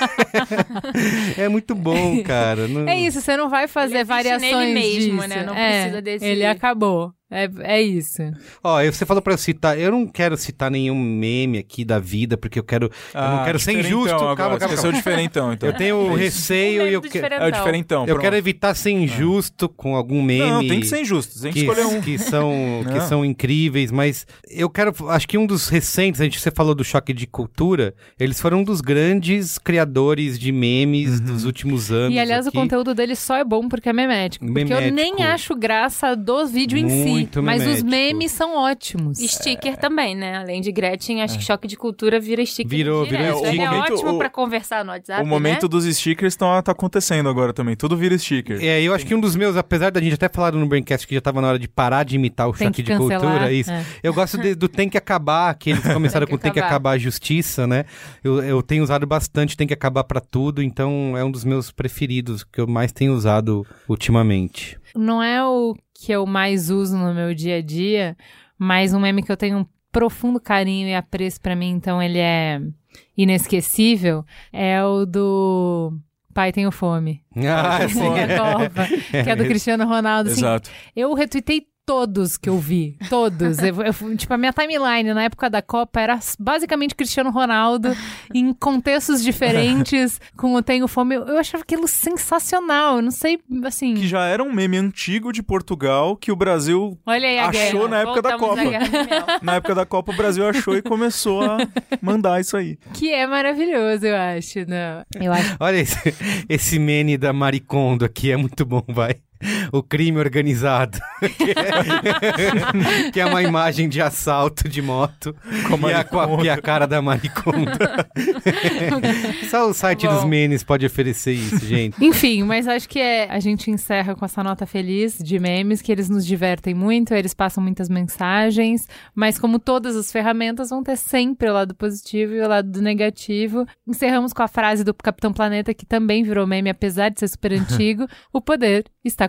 é muito bom, cara. Não- É isso, você não vai fazer Ele existe variações nele mesmo, disso. né? Não É, precisa desse- Ele acabou. É, é isso. Ó, você falou pra eu citar, eu não quero citar nenhum meme aqui da vida, porque eu quero. eu não quero ser injusto. Agora. calma, calma, calma. o diferentão, então. Eu tenho receio e eu, Lembro do que- É o diferentão. eu pronto. quero evitar ser injusto com algum meme. Não, tem que ser injusto. Tem que, que, escolher um. que são que são incríveis, mas eu quero, acho que um dos recentes, a gente você falou do choque de cultura, eles foram um dos grandes criadores de memes Uhum. dos últimos anos. E aliás, aqui. o conteúdo dele só é bom porque é memético. Porque eu Memético. nem acho graça do vídeo em si. Muito Mas os memes são ótimos. Sticker também, né? Além de Gretchen, acho que choque de cultura vira sticker. Virou- direto. virou É sticker. ótimo O- pra conversar no WhatsApp, O momento né? dos stickers tá, tá acontecendo agora também. Tudo vira sticker. É, eu acho que um dos meus, apesar da gente até falar no Braincast que já tava na hora de parar de imitar o Tem choque que de cancelar, cultura, isso. é. Eu gosto de- do Tem que Acabar, que eles começaram Tem que com Tem que acabar. A Justiça, né? Eu, eu tenho usado bastante Tem que Acabar pra tudo, então é um dos meus preferidos, que eu mais tenho usado ultimamente. Não é o que eu mais uso no meu dia a dia, mas um meme que eu tenho um profundo carinho e apreço pra mim, então ele é inesquecível, é o do Pai Tenho Fome. Ah, sim. que é do Cristiano Ronaldo. Assim, Exato. Eu retuitei todos que eu vi. Todos. Eu- eu- tipo, a minha timeline na época da Copa era basicamente Cristiano Ronaldo em contextos diferentes, com o Tenho Fome. Eu, eu achava aquilo sensacional. Eu não sei, assim. Que já era um meme antigo de Portugal que o Brasil, Olha aí a Achou guerra. na época da Voltamos à Copa. Na época da Copa, o Brasil achou e começou a mandar isso aí. Que é maravilhoso, eu acho. Não. Eu acho. Olha esse, esse meme da Maricondo aqui, é muito bom, vai. O crime organizado. que, é, que é uma imagem de assalto de moto. Com e, a, com a- e a cara da Maricondo. Só o site Bom. dos memes pode oferecer isso, gente. Enfim, mas acho que é, a gente encerra com essa nota feliz de memes, que eles nos divertem muito, eles passam muitas mensagens, mas como todas as ferramentas, vão ter sempre o lado positivo e o lado negativo. Encerramos com a frase do Capitão Planeta, que também virou meme, apesar de ser super antigo: o poder está